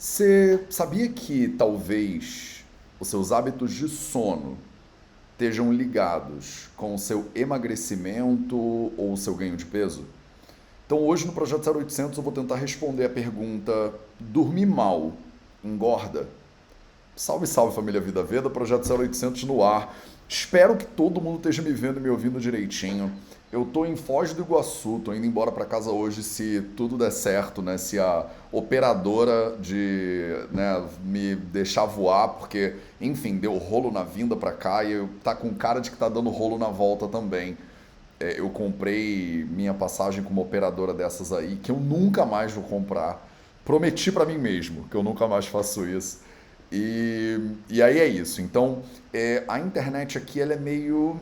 Você sabia que talvez os seus hábitos de sono estejam ligados com o seu emagrecimento ou o seu ganho de peso? Então, hoje no Projeto 0800 eu vou tentar responder a pergunta: dormir mal engorda? Salve, salve família Vida Veda, Projeto 0800 no ar. Espero que todo mundo esteja me vendo e me ouvindo direitinho. Eu tô em Foz do Iguaçu, tô indo embora para casa hoje se tudo der certo, né? Se a operadora de, né, me deixar voar, porque, enfim, deu rolo na vinda para cá e eu tá com cara de que tá dando rolo na volta também. É, eu comprei minha passagem com uma operadora dessas aí, que eu nunca mais vou comprar. Prometi para mim mesmo que eu nunca mais faço isso. E, e aí é isso. Então, é, a internet aqui ela é meio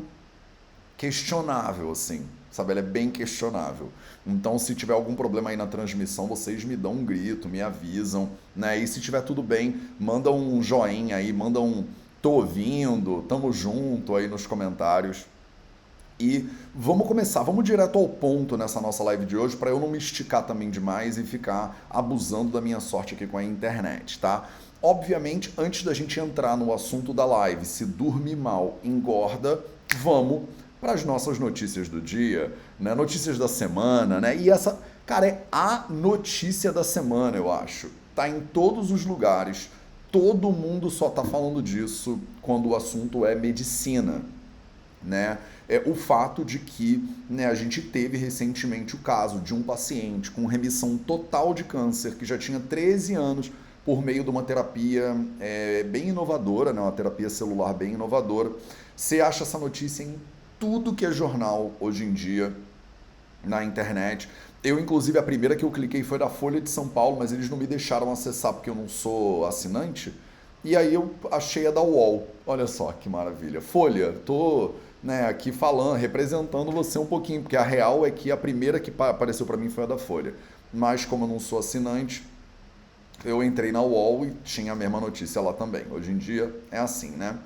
questionável, assim, sabe? Ela é bem questionável. Então, se tiver algum problema aí na transmissão, vocês me dão um grito, me avisam, né? E se tiver tudo bem, manda um joinha aí, manda um tô ouvindo, tamo junto aí nos comentários. E vamos começar, vamos direto ao ponto nessa nossa live de hoje, para eu não me esticar também demais e ficar abusando da minha sorte aqui com a internet, tá? Obviamente, antes da gente entrar no assunto da live, se dormir mal engorda, vamos para as nossas notícias do dia, né? Notícias da semana, né? E essa, cara, é a notícia da semana, eu acho. Tá em todos os lugares. Todo mundo só tá falando disso quando o assunto é medicina, né? É o fato de que né, a gente teve recentemente o caso de um paciente com remissão total de câncer que já tinha 13 anos por meio de uma terapia é, bem inovadora, né, uma terapia celular bem inovadora. Você acha essa notícia em tudo que é jornal hoje em dia na internet. Eu, inclusive, a primeira que eu cliquei foi da Folha de São Paulo, mas eles não me deixaram acessar porque eu não sou assinante. E aí eu achei a da UOL. Olha só que maravilha. Folha, tô né, aqui falando, representando você um pouquinho, porque a real é que a primeira que apareceu para mim foi a da Folha. Mas como eu não sou assinante, eu entrei na UOL e tinha a mesma notícia lá também. Hoje em dia é assim, né?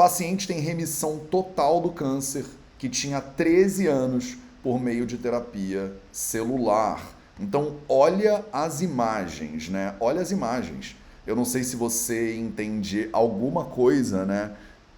Paciente tem remissão total do câncer que tinha 13 anos por meio de terapia celular. Então, olha as imagens, né? Olha as imagens. Eu não sei se você entende alguma coisa, né?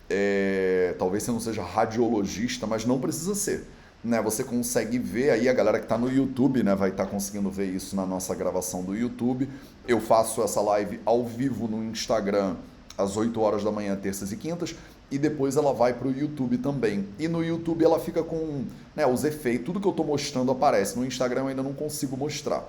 É, talvez você não seja radiologista, mas não precisa ser. Né? Você consegue ver aí a galera que está no YouTube, né? Vai estar tá conseguindo ver isso na nossa gravação do YouTube. Eu faço essa live ao vivo no Instagram às 8 horas da manhã, terças e quintas e depois ela vai para o YouTube também. E no YouTube ela fica com né, os efeitos, tudo que eu estou mostrando aparece. No Instagram eu ainda não consigo mostrar.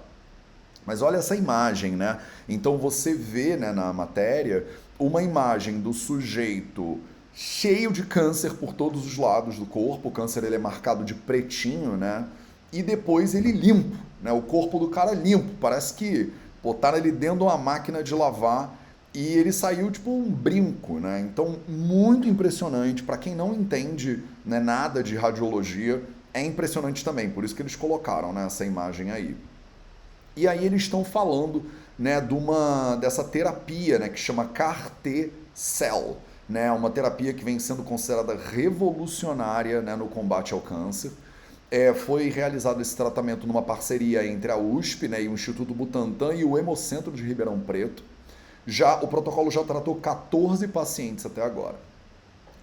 Mas olha essa imagem, né? Então você vê né, na matéria uma imagem do sujeito cheio de câncer por todos os lados do corpo. O câncer ele é marcado de pretinho, né? E depois ele limpo, né? O corpo do cara limpo. Parece que botaram ele dentro de uma máquina de lavar e ele saiu tipo um brinco, né? Então, muito impressionante. Para quem não entende né, nada de radiologia, é impressionante também. Por isso que eles colocaram né, essa imagem aí. E aí eles estão falando né, de uma, dessa terapia né, que chama CAR-T-Cell. Né, uma terapia que vem sendo considerada revolucionária né, no combate ao câncer. É, foi realizado esse tratamento numa parceria entre a USP né, e o Instituto Butantan e o Hemocentro de Ribeirão Preto. Já o protocolo já tratou 14 pacientes até agora.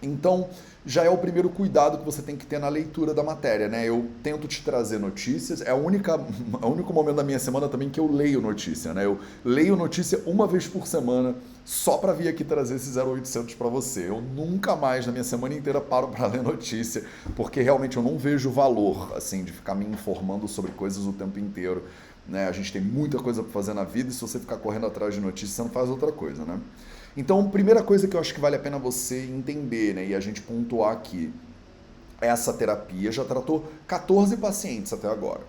Então, já é o primeiro cuidado que você tem que ter na leitura da matéria, né? Eu tento te trazer notícias, é a única, é o único momento da minha semana também que eu leio notícia, né? Eu leio notícia uma vez por semana só para vir aqui trazer esse 0800 para você. Eu nunca mais na minha semana inteira paro para ler notícia, porque realmente eu não vejo valor assim de ficar me informando sobre coisas o tempo inteiro. Né? A gente tem muita coisa para fazer na vida e se você ficar correndo atrás de notícias, você não faz outra coisa, né? Então, primeira coisa que eu acho que vale a pena você entender, né, e a gente pontuar aqui, essa terapia já tratou 14 pacientes até agora.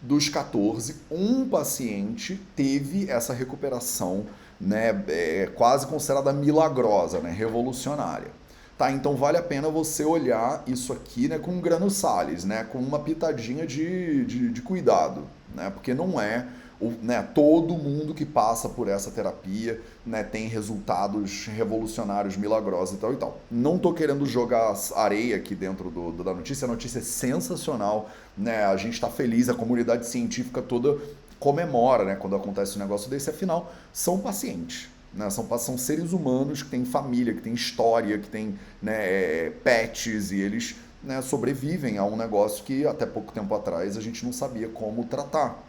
Dos 14, um paciente teve essa recuperação, né, é, quase considerada milagrosa, né, revolucionária. Tá, então vale a pena você olhar isso aqui né, com grano sales, né, com uma pitadinha de, de, de cuidado, né, porque não é o, né, todo mundo que passa por essa terapia né, tem resultados revolucionários, milagrosos e tal e tal. Não estou querendo jogar areia aqui dentro do, do, da notícia, a notícia é sensacional, né, a gente está feliz, a comunidade científica toda comemora né, quando acontece um negócio desse, afinal, são pacientes. Né? São, são seres humanos que têm família, que têm história, que têm né, é, pets, e eles né, sobrevivem a um negócio que até pouco tempo atrás a gente não sabia como tratar.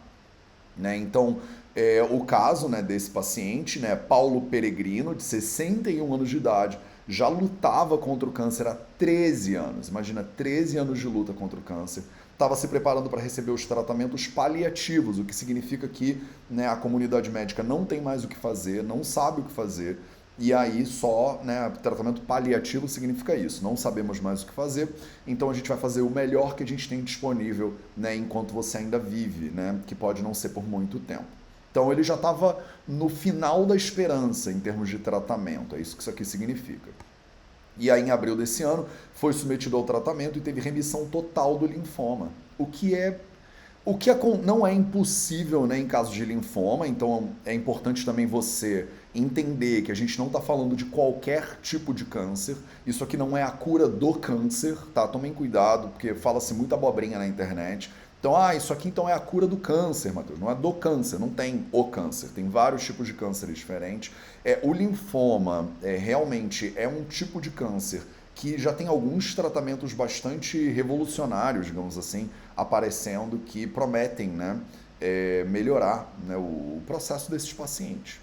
Né? Então, é, o caso né, desse paciente, né, Paulo Peregrino, de 61 anos de idade, já lutava contra o câncer há 13 anos. Imagina, 13 anos de luta contra o câncer. Estava se preparando para receber os tratamentos paliativos, o que significa que né, a comunidade médica não tem mais o que fazer, não sabe o que fazer. E aí só, né, tratamento paliativo significa isso. Não sabemos mais o que fazer, então a gente vai fazer o melhor que a gente tem disponível, né, enquanto você ainda vive, né, que pode não ser por muito tempo. Então ele já estava no final da esperança em termos de tratamento, é isso que isso aqui significa. E aí, em abril desse ano, foi submetido ao tratamento e teve remissão total do linfoma, o que é o que é, não é impossível né, em caso de linfoma, então é importante também você entender que a gente não está falando de qualquer tipo de câncer. Isso aqui não é a cura do câncer, tá? Tomem cuidado, porque fala-se muita abobrinha na internet. Então, ah, isso aqui então é a cura do câncer, Matheus. Não é do câncer, não tem o câncer. Tem vários tipos de cânceres diferentes. É, o linfoma é, realmente é um tipo de câncer que já tem alguns tratamentos bastante revolucionários, digamos assim, aparecendo que prometem né, é, melhorar né, o processo desses pacientes.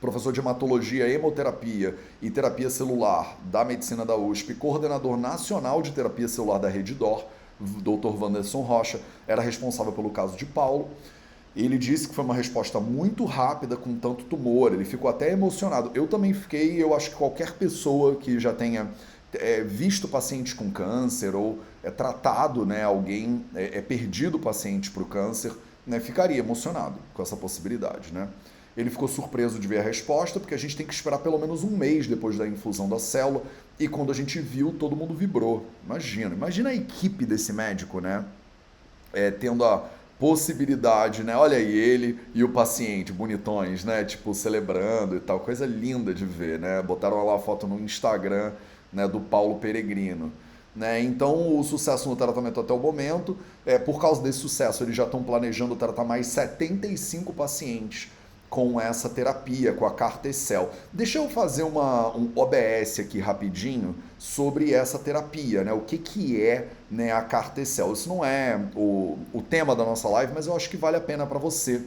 Professor de hematologia, hemoterapia e terapia celular da medicina da USP, coordenador nacional de terapia celular da Rede DOR Dr. Wanderson Rocha, era responsável pelo caso de Paulo. Ele disse que foi uma resposta muito rápida com tanto tumor. Ele ficou até emocionado. Eu também fiquei. Eu acho que qualquer pessoa que já tenha é, visto pacientes com câncer ou é, tratado né, alguém, é, é perdido o paciente para o câncer, né, ficaria emocionado com essa possibilidade. Né? Ele ficou surpreso de ver a resposta, porque a gente tem que esperar pelo menos um mês depois da infusão da célula. E quando a gente viu, todo mundo vibrou. Imagina, imagina a equipe desse médico, né? É, tendo a possibilidade, né? Olha aí ele e o paciente, bonitões, né? Tipo, celebrando e tal. Coisa linda de ver, né? Botaram lá a foto no Instagram né, do Paulo Peregrino. Né? Então, o sucesso no tratamento até o momento, é, por causa desse sucesso, eles já estão planejando tratar mais 75 pacientes com essa terapia, com a Cartecel. Deixa eu fazer uma, um OBS aqui rapidinho sobre essa terapia, né? O que, que é né, a Cartecel? Isso não é o, o tema da nossa live, mas eu acho que vale a pena para você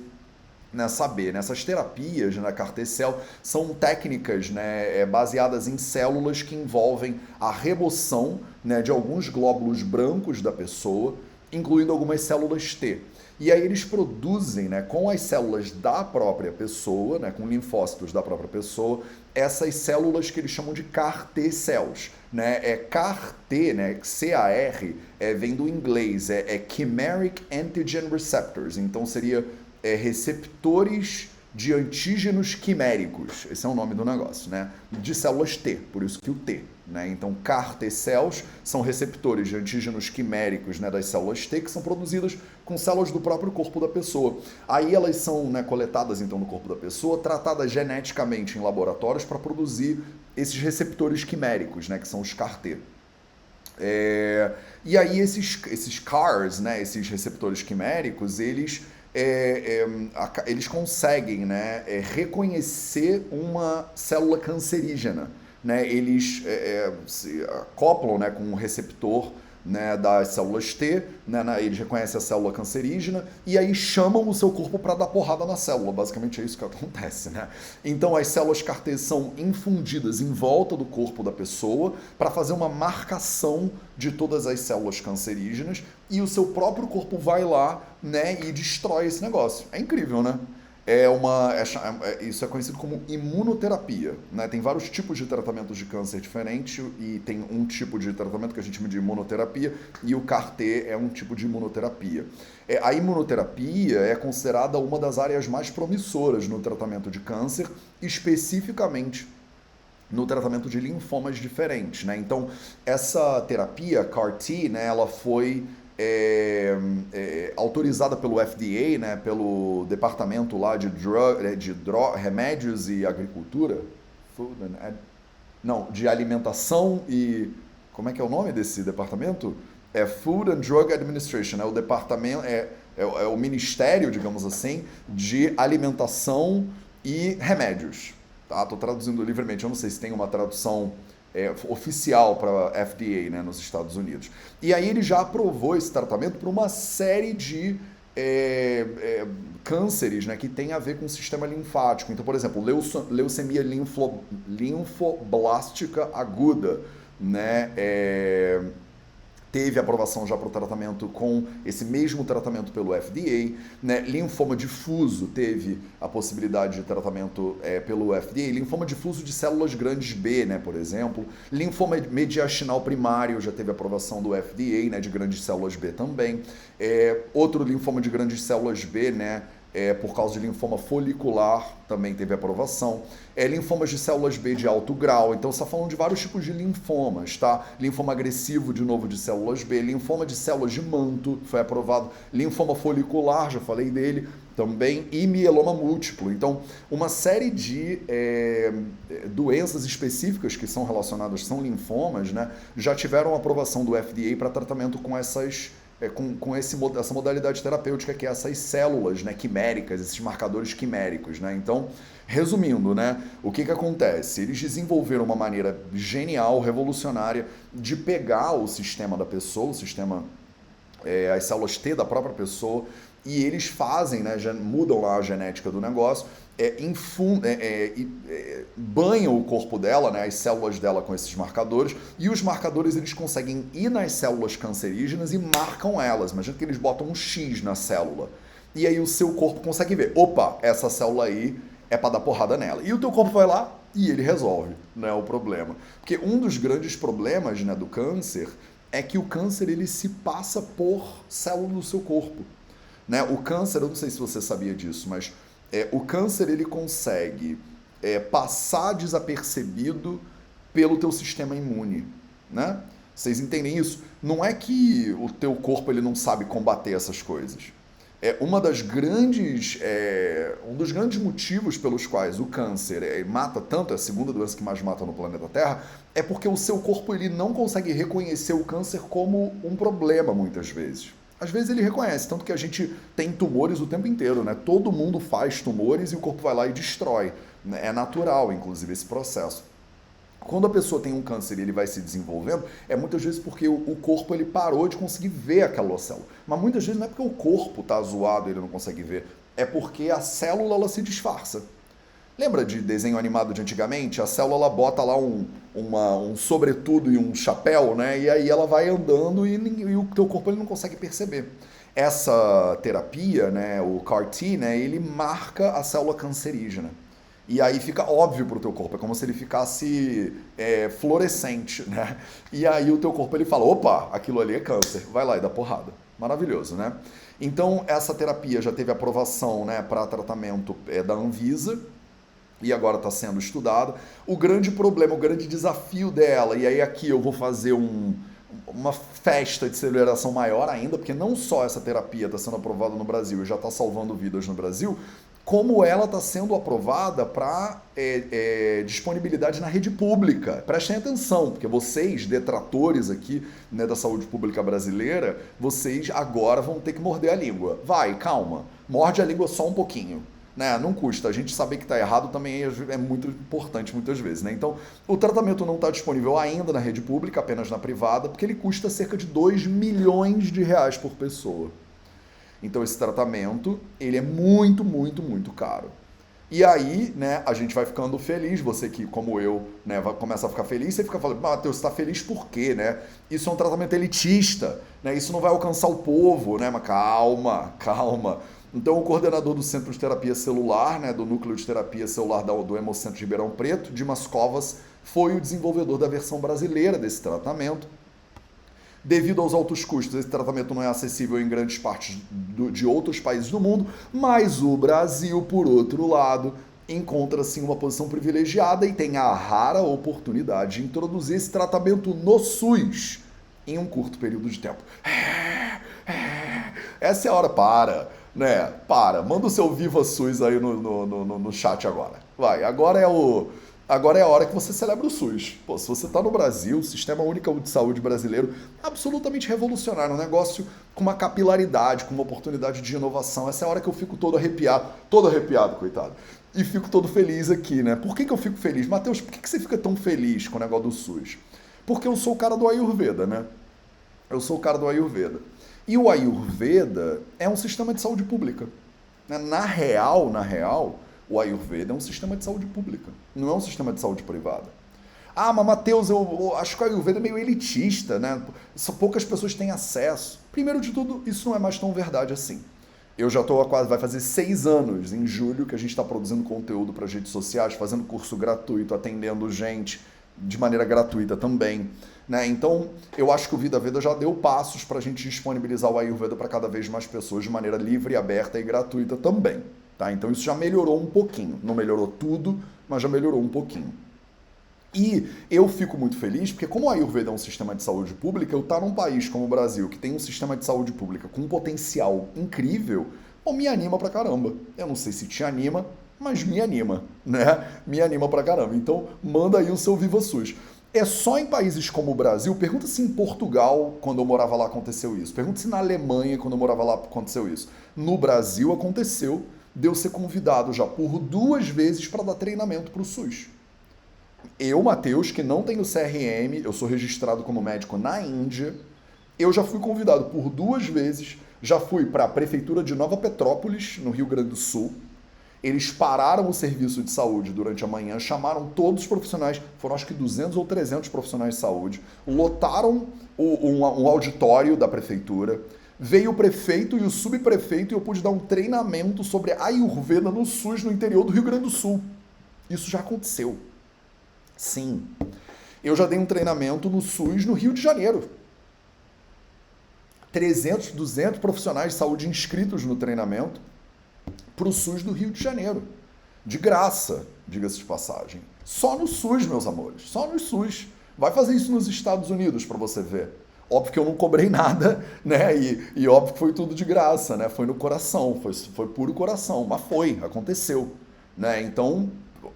né, saber. Né? terapias na né, Cartecel são técnicas né, é, baseadas em células que envolvem a remoção né, de alguns glóbulos brancos da pessoa, incluindo algumas células T. E aí eles produzem, né, com as células da própria pessoa, né, com linfócitos da própria pessoa, essas células que eles chamam de CAR T cells, né? É CAR T, né, C-A-R, é, vem do inglês, é, é Chimeric Antigen Receptors, então seria é, receptores de antígenos quiméricos, esse é o nome do negócio, né? De células T, por isso que o T. Né? Então, CAR T cells são receptores de antígenos quiméricos né, das células T que são produzidas com células do próprio corpo da pessoa. Aí elas são né, coletadas então no corpo da pessoa, tratadas geneticamente em laboratórios para produzir esses receptores quiméricos, né, que são os CAR T. É... E aí esses, esses CARs, né, esses receptores quiméricos, eles é, é, eles conseguem né, é, reconhecer uma célula cancerígena. Né, eles é, é, se acoplam né, com um receptor né, das células T, né, né, eles reconhecem a célula cancerígena e aí chamam o seu corpo para dar porrada na célula. Basicamente é isso que acontece. Né? Então as células CAR-T são infundidas em volta do corpo da pessoa para fazer uma marcação de todas as células cancerígenas e o seu próprio corpo vai lá né, e destrói esse negócio. É incrível, né? É uma é, é, isso é conhecido como imunoterapia né? tem vários tipos de tratamentos de câncer diferentes e tem um tipo de tratamento que a gente chama de imunoterapia e o CAR-T é um tipo de imunoterapia é, a imunoterapia é considerada uma das áreas mais promissoras no tratamento de câncer especificamente no tratamento de linfomas diferentes né? então essa terapia CAR-T né, ela foi é, é, autorizada pelo FDA, né, pelo departamento lá de, drug, é, de drug, remédios e agricultura, Food and, não, de alimentação e como é que é o nome desse departamento? É Food and Drug Administration, é o departamento é é, é o Ministério, digamos assim, de Alimentação e Remédios. Tá? Tô traduzindo livremente, eu não sei se tem uma tradução é, oficial para a FDA né, nos Estados Unidos. E aí ele já aprovou esse tratamento para uma série de é, é, cânceres né, que tem a ver com o sistema linfático. Então, por exemplo, leucemia linfo, linfoblástica aguda, né, é, teve aprovação já para o tratamento com esse mesmo tratamento pelo FDA. Né? Linfoma difuso teve a possibilidade de tratamento é, pelo FDA. Linfoma difuso de células grandes B, né, por exemplo. Linfoma mediastinal primário já teve aprovação do FDA, né, de grandes células B também. É, outro linfoma de grandes células B, né, é, por causa de linfoma folicular, também teve aprovação. É, linfomas de células B de alto grau, então você está falando de vários tipos de linfomas, tá? Linfoma agressivo, de novo, de células B, linfoma de células de manto, foi aprovado. Linfoma folicular, já falei dele também, e mieloma múltiplo. Então, uma série de é, doenças específicas que são relacionadas, são linfomas, né? Já tiveram aprovação do FDA para tratamento com essas é, com, com esse, essa modalidade terapêutica que é essas células né, quiméricas, esses marcadores quiméricos. Né? Então, resumindo, né, o que, que acontece? Eles desenvolveram uma maneira genial, revolucionária, de pegar o sistema da pessoa, o sistema, é, as células T da própria pessoa, e eles fazem, né, já mudam lá a genética do negócio, é, infun, é, é, é, banham o corpo dela, né, as células dela com esses marcadores, e os marcadores eles conseguem ir nas células cancerígenas e marcam elas. Imagina que eles botam um X na célula. E aí o seu corpo consegue ver, opa, essa célula aí é para dar porrada nela. E o teu corpo vai lá e ele resolve né, o problema. Porque um dos grandes problemas né, do câncer é que o câncer ele se passa por célula do seu corpo. Né? O câncer, eu não sei se você sabia disso, mas é, o câncer ele consegue é, passar desapercebido pelo teu sistema imune, né? Vocês entendem isso? Não é que o teu corpo ele não sabe combater essas coisas. É uma das grandes, é, um dos grandes motivos pelos quais o câncer é, mata tanto, é a segunda doença que mais mata no planeta Terra, é porque o seu corpo ele não consegue reconhecer o câncer como um problema muitas vezes. Às vezes ele reconhece, tanto que a gente tem tumores o tempo inteiro, né? Todo mundo faz tumores e o corpo vai lá e destrói. Né? É natural, inclusive, esse processo. Quando a pessoa tem um câncer e ele vai se desenvolvendo, é muitas vezes porque o corpo ele parou de conseguir ver aquela célula. Mas muitas vezes não é porque o corpo está zoado e ele não consegue ver, é porque a célula ela se disfarça. Lembra de desenho animado de antigamente? A célula bota lá um, uma, um sobretudo e um chapéu, né? E aí ela vai andando e, e o teu corpo ele não consegue perceber. Essa terapia, né, o CAR-T, né, ele marca a célula cancerígena. E aí fica óbvio para o teu corpo, é como se ele ficasse é, fluorescente, né? E aí o teu corpo ele fala, opa, aquilo ali é câncer, vai lá e dá porrada. Maravilhoso, né? Então essa terapia já teve aprovação, né, para tratamento é, da Anvisa, e agora está sendo estudado. O grande problema, o grande desafio dela, e aí aqui eu vou fazer um, uma festa de celebração maior ainda, porque não só essa terapia está sendo aprovada no Brasil e já está salvando vidas no Brasil, como ela está sendo aprovada para é, é, disponibilidade na rede pública. Prestem atenção, porque vocês, detratores aqui né, da saúde pública brasileira, vocês agora vão ter que morder a língua. Vai, calma, morde a língua só um pouquinho né? Não custa. A gente saber que está errado também é muito importante muitas vezes, né? Então, o tratamento não está disponível ainda na rede pública, apenas na privada, porque ele custa cerca de 2 milhões de reais por pessoa. Então, esse tratamento, ele é muito, muito, muito caro. E aí, né, a gente vai ficando feliz, você que, como eu, né, vai, começa a ficar feliz, você fica falando, Matheus, você está feliz por quê, né? Isso é um tratamento elitista, né? Isso não vai alcançar o povo, né? Mas calma, calma. Então, o coordenador do Centro de Terapia Celular, né, do Núcleo de Terapia Celular do Hemocentro de Ribeirão Preto, Dimas Covas, foi o desenvolvedor da versão brasileira desse tratamento. Devido aos altos custos, esse tratamento não é acessível em grandes partes do, de outros países do mundo, mas o Brasil, por outro lado, encontra-se em uma posição privilegiada e tem a rara oportunidade de introduzir esse tratamento no SUS em um curto período de tempo. Essa é a hora para né? Para, manda o seu Viva SUS aí no, no, no, no chat agora. Vai, agora é o. Agora é a hora que você celebra o SUS. Pô, se você está no Brasil, o Sistema Único de Saúde brasileiro, absolutamente revolucionário, um negócio com uma capilaridade, com uma oportunidade de inovação. Essa é a hora que eu fico todo arrepiado, todo arrepiado, coitado. E fico todo feliz aqui, né? Por que, que eu fico feliz? Matheus, por que, que você fica tão feliz com o negócio do SUS? Porque eu sou o cara do Ayurveda, né? Eu sou o cara do Ayurveda. E o Ayurveda é um sistema de saúde pública. Né? Na real, na real, o Ayurveda é um sistema de saúde pública, não é um sistema de saúde privada. Ah, mas Matheus, eu, eu acho que o Ayurveda é meio elitista, né? Poucas pessoas têm acesso. Primeiro de tudo, isso não é mais tão verdade assim. Eu já estou quase, vai fazer seis anos em julho que a gente está produzindo conteúdo para as redes sociais, fazendo curso gratuito, atendendo gente de maneira gratuita também. Né? Então, eu acho que o Vida Veda já deu passos para a gente disponibilizar o Ayurveda para cada vez mais pessoas de maneira livre, aberta e gratuita também. Tá? Então isso já melhorou um pouquinho. Não melhorou tudo, mas já melhorou um pouquinho. E eu fico muito feliz porque, como a Ayurveda é um sistema de saúde pública, eu estar tá num país como o Brasil, que tem um sistema de saúde pública com um potencial incrível, me anima pra caramba. Eu não sei se te anima, mas me anima, né? Me anima pra caramba. Então, manda aí o seu Viva SUS. É só em países como o Brasil, pergunta se em Portugal, quando eu morava lá, aconteceu isso. Pergunta se na Alemanha, quando eu morava lá, aconteceu isso. No Brasil, aconteceu de eu ser convidado já por duas vezes para dar treinamento para o SUS. Eu, Matheus, que não tenho CRM, eu sou registrado como médico na Índia, eu já fui convidado por duas vezes, já fui para a prefeitura de Nova Petrópolis, no Rio Grande do Sul. Eles pararam o serviço de saúde durante a manhã, chamaram todos os profissionais, foram acho que 200 ou 300 profissionais de saúde, lotaram o, um, um auditório da prefeitura, veio o prefeito e o subprefeito e eu pude dar um treinamento sobre Ayurveda no SUS no interior do Rio Grande do Sul. Isso já aconteceu. Sim. Eu já dei um treinamento no SUS no Rio de Janeiro. 300, 200 profissionais de saúde inscritos no treinamento para o SUS do Rio de Janeiro. De graça, diga-se de passagem. Só no SUS, meus amores. Só no SUS. Vai fazer isso nos Estados Unidos para você ver. Óbvio que eu não cobrei nada, né? E, e óbvio que foi tudo de graça, né? Foi no coração, foi, foi puro coração, mas foi, aconteceu, né? Então,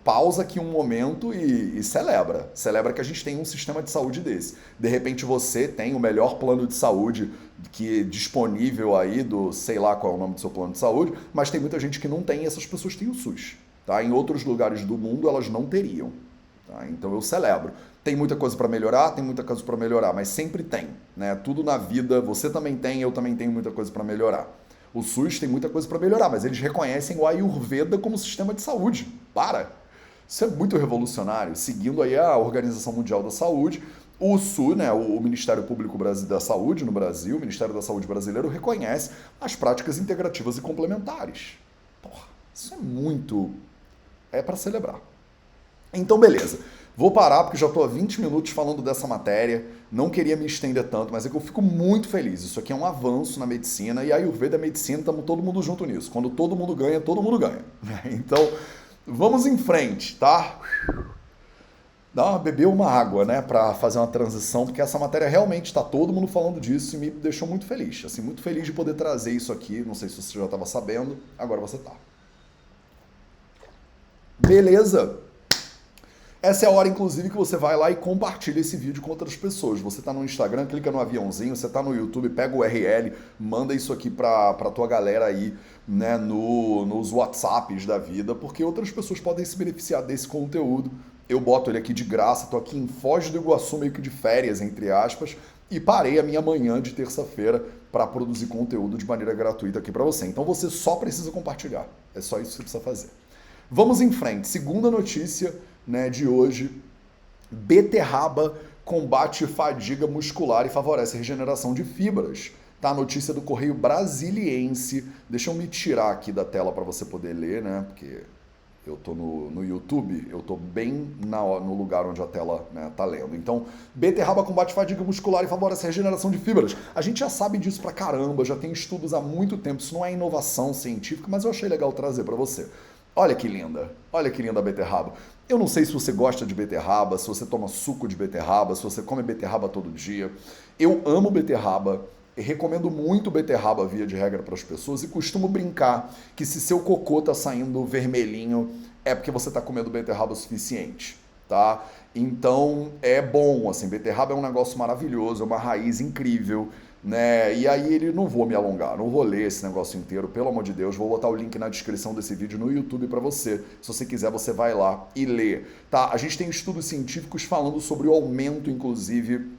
pausa aqui um momento e, e, celebra. Celebra que a gente tem um sistema de saúde desse. De repente você tem o melhor plano de saúde que é disponível aí do, sei lá qual é o nome do seu plano de saúde, mas tem muita gente que não tem e essas pessoas têm o SUS. Tá? Em outros lugares do mundo elas não teriam. Tá? Então eu celebro. Tem muita coisa para melhorar, tem muita coisa para melhorar, mas sempre tem, né? Tudo na vida, você também tem, eu também tenho muita coisa para melhorar. O SUS tem muita coisa para melhorar, mas eles reconhecem o Ayurveda como sistema de saúde. Para! Isso é muito revolucionário, seguindo aí a Organização Mundial da Saúde, o SU, né, o Ministério Público da Saúde no Brasil, o Ministério da Saúde brasileiro, reconhece as práticas integrativas e complementares. Porra, isso é muito. É para celebrar. Então, beleza. Vou parar porque já estou há 20 minutos falando dessa matéria. Não queria me estender tanto, mas é que eu fico muito feliz. Isso aqui é um avanço na medicina e a Ayurveda medicina, estamos todo mundo junto nisso. Quando todo mundo ganha, todo mundo ganha. Então, vamos em frente, tá? Dá uma, beber uma água, né, para fazer uma transição, porque essa matéria realmente está todo mundo falando disso e me deixou muito feliz. Assim, muito feliz de poder trazer isso aqui. Não sei se você já estava sabendo, agora você tá. Beleza? Essa é a hora, inclusive, que você vai lá e compartilha esse vídeo com outras pessoas. Você está no Instagram, clica no aviãozinho, você está no YouTube, pega o URL, manda isso aqui para a tua galera aí, né, no, nos WhatsApps da vida, porque outras pessoas podem se beneficiar desse conteúdo. Eu boto ele aqui de graça, tô aqui em Foz do Iguaçu, meio que de férias, entre aspas, e parei a minha manhã de terça-feira para produzir conteúdo de maneira gratuita aqui para você. Então você só precisa compartilhar. É só isso que você precisa fazer. Vamos em frente. Segunda notícia né, de hoje. Beterraba combate fadiga muscular e favorece regeneração de fibras. Tá a notícia do Correio Brasiliense. Deixa eu me tirar aqui da tela para você poder ler, né? Porque eu tô no, no YouTube, eu tô bem na, no lugar onde a tela né, tá lendo. Então, beterraba combate fadiga muscular e favorece a regeneração de fibras. A gente já sabe disso pra caramba, já tem estudos há muito tempo. Isso não é inovação científica, mas eu achei legal trazer para você. Olha que linda, olha que linda a beterraba. Eu não sei se você gosta de beterraba, se você toma suco de beterraba, se você come beterraba todo dia. Eu amo beterraba, recomendo muito beterraba via de regra para as pessoas e costumo brincar que se seu cocô tá saindo vermelhinho é porque você está comendo beterraba o suficiente, tá? Então é bom, assim, beterraba é um negócio maravilhoso, é uma raiz incrível, né? E aí ele não vou me alongar, não vou ler esse negócio inteiro, pelo amor de Deus, vou botar o link na descrição desse vídeo no YouTube para você. Se você quiser, você vai lá e lê, tá? A gente tem estudos científicos falando sobre o aumento, inclusive,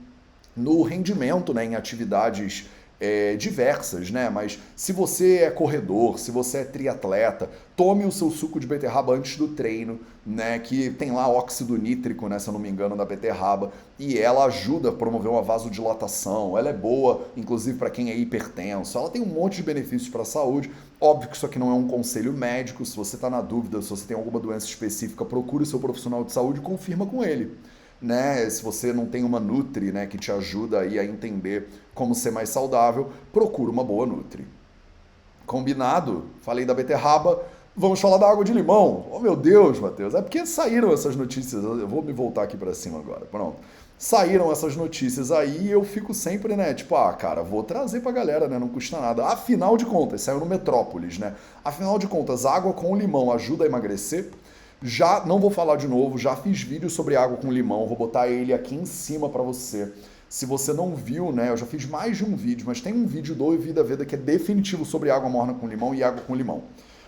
no rendimento, né, em atividades é, diversas, né? Mas se você é corredor, se você é triatleta, tome o seu suco de beterraba antes do treino, né? Que tem lá óxido nítrico, né? Se eu não me engano, da beterraba, e ela ajuda a promover uma vasodilatação. Ela é boa, inclusive para quem é hipertenso. Ela tem um monte de benefícios para a saúde. Óbvio que isso aqui não é um conselho médico. Se você está na dúvida, se você tem alguma doença específica, procure o seu profissional de saúde e confirma com ele né? Se você não tem uma Nutri, né, que te ajuda aí a entender como ser mais saudável, procura uma boa Nutri. Combinado? Falei da beterraba, vamos falar da água de limão. Oh meu Deus, Matheus, é porque saíram essas notícias. Eu vou me voltar aqui para cima agora. Pronto. Saíram essas notícias aí e eu fico sempre, né? Tipo, ah, cara, vou trazer pra galera, né? Não custa nada. Afinal de contas, saiu no Metrópolis, né? Afinal de contas, água com limão ajuda a emagrecer? Já não vou falar de novo, já fiz vídeo sobre água com limão, vou botar ele aqui em cima para você. Se você não viu, né, eu já fiz mais de um vídeo, mas tem um vídeo do Vida Veda que é definitivo sobre água morna com limão e água com limão.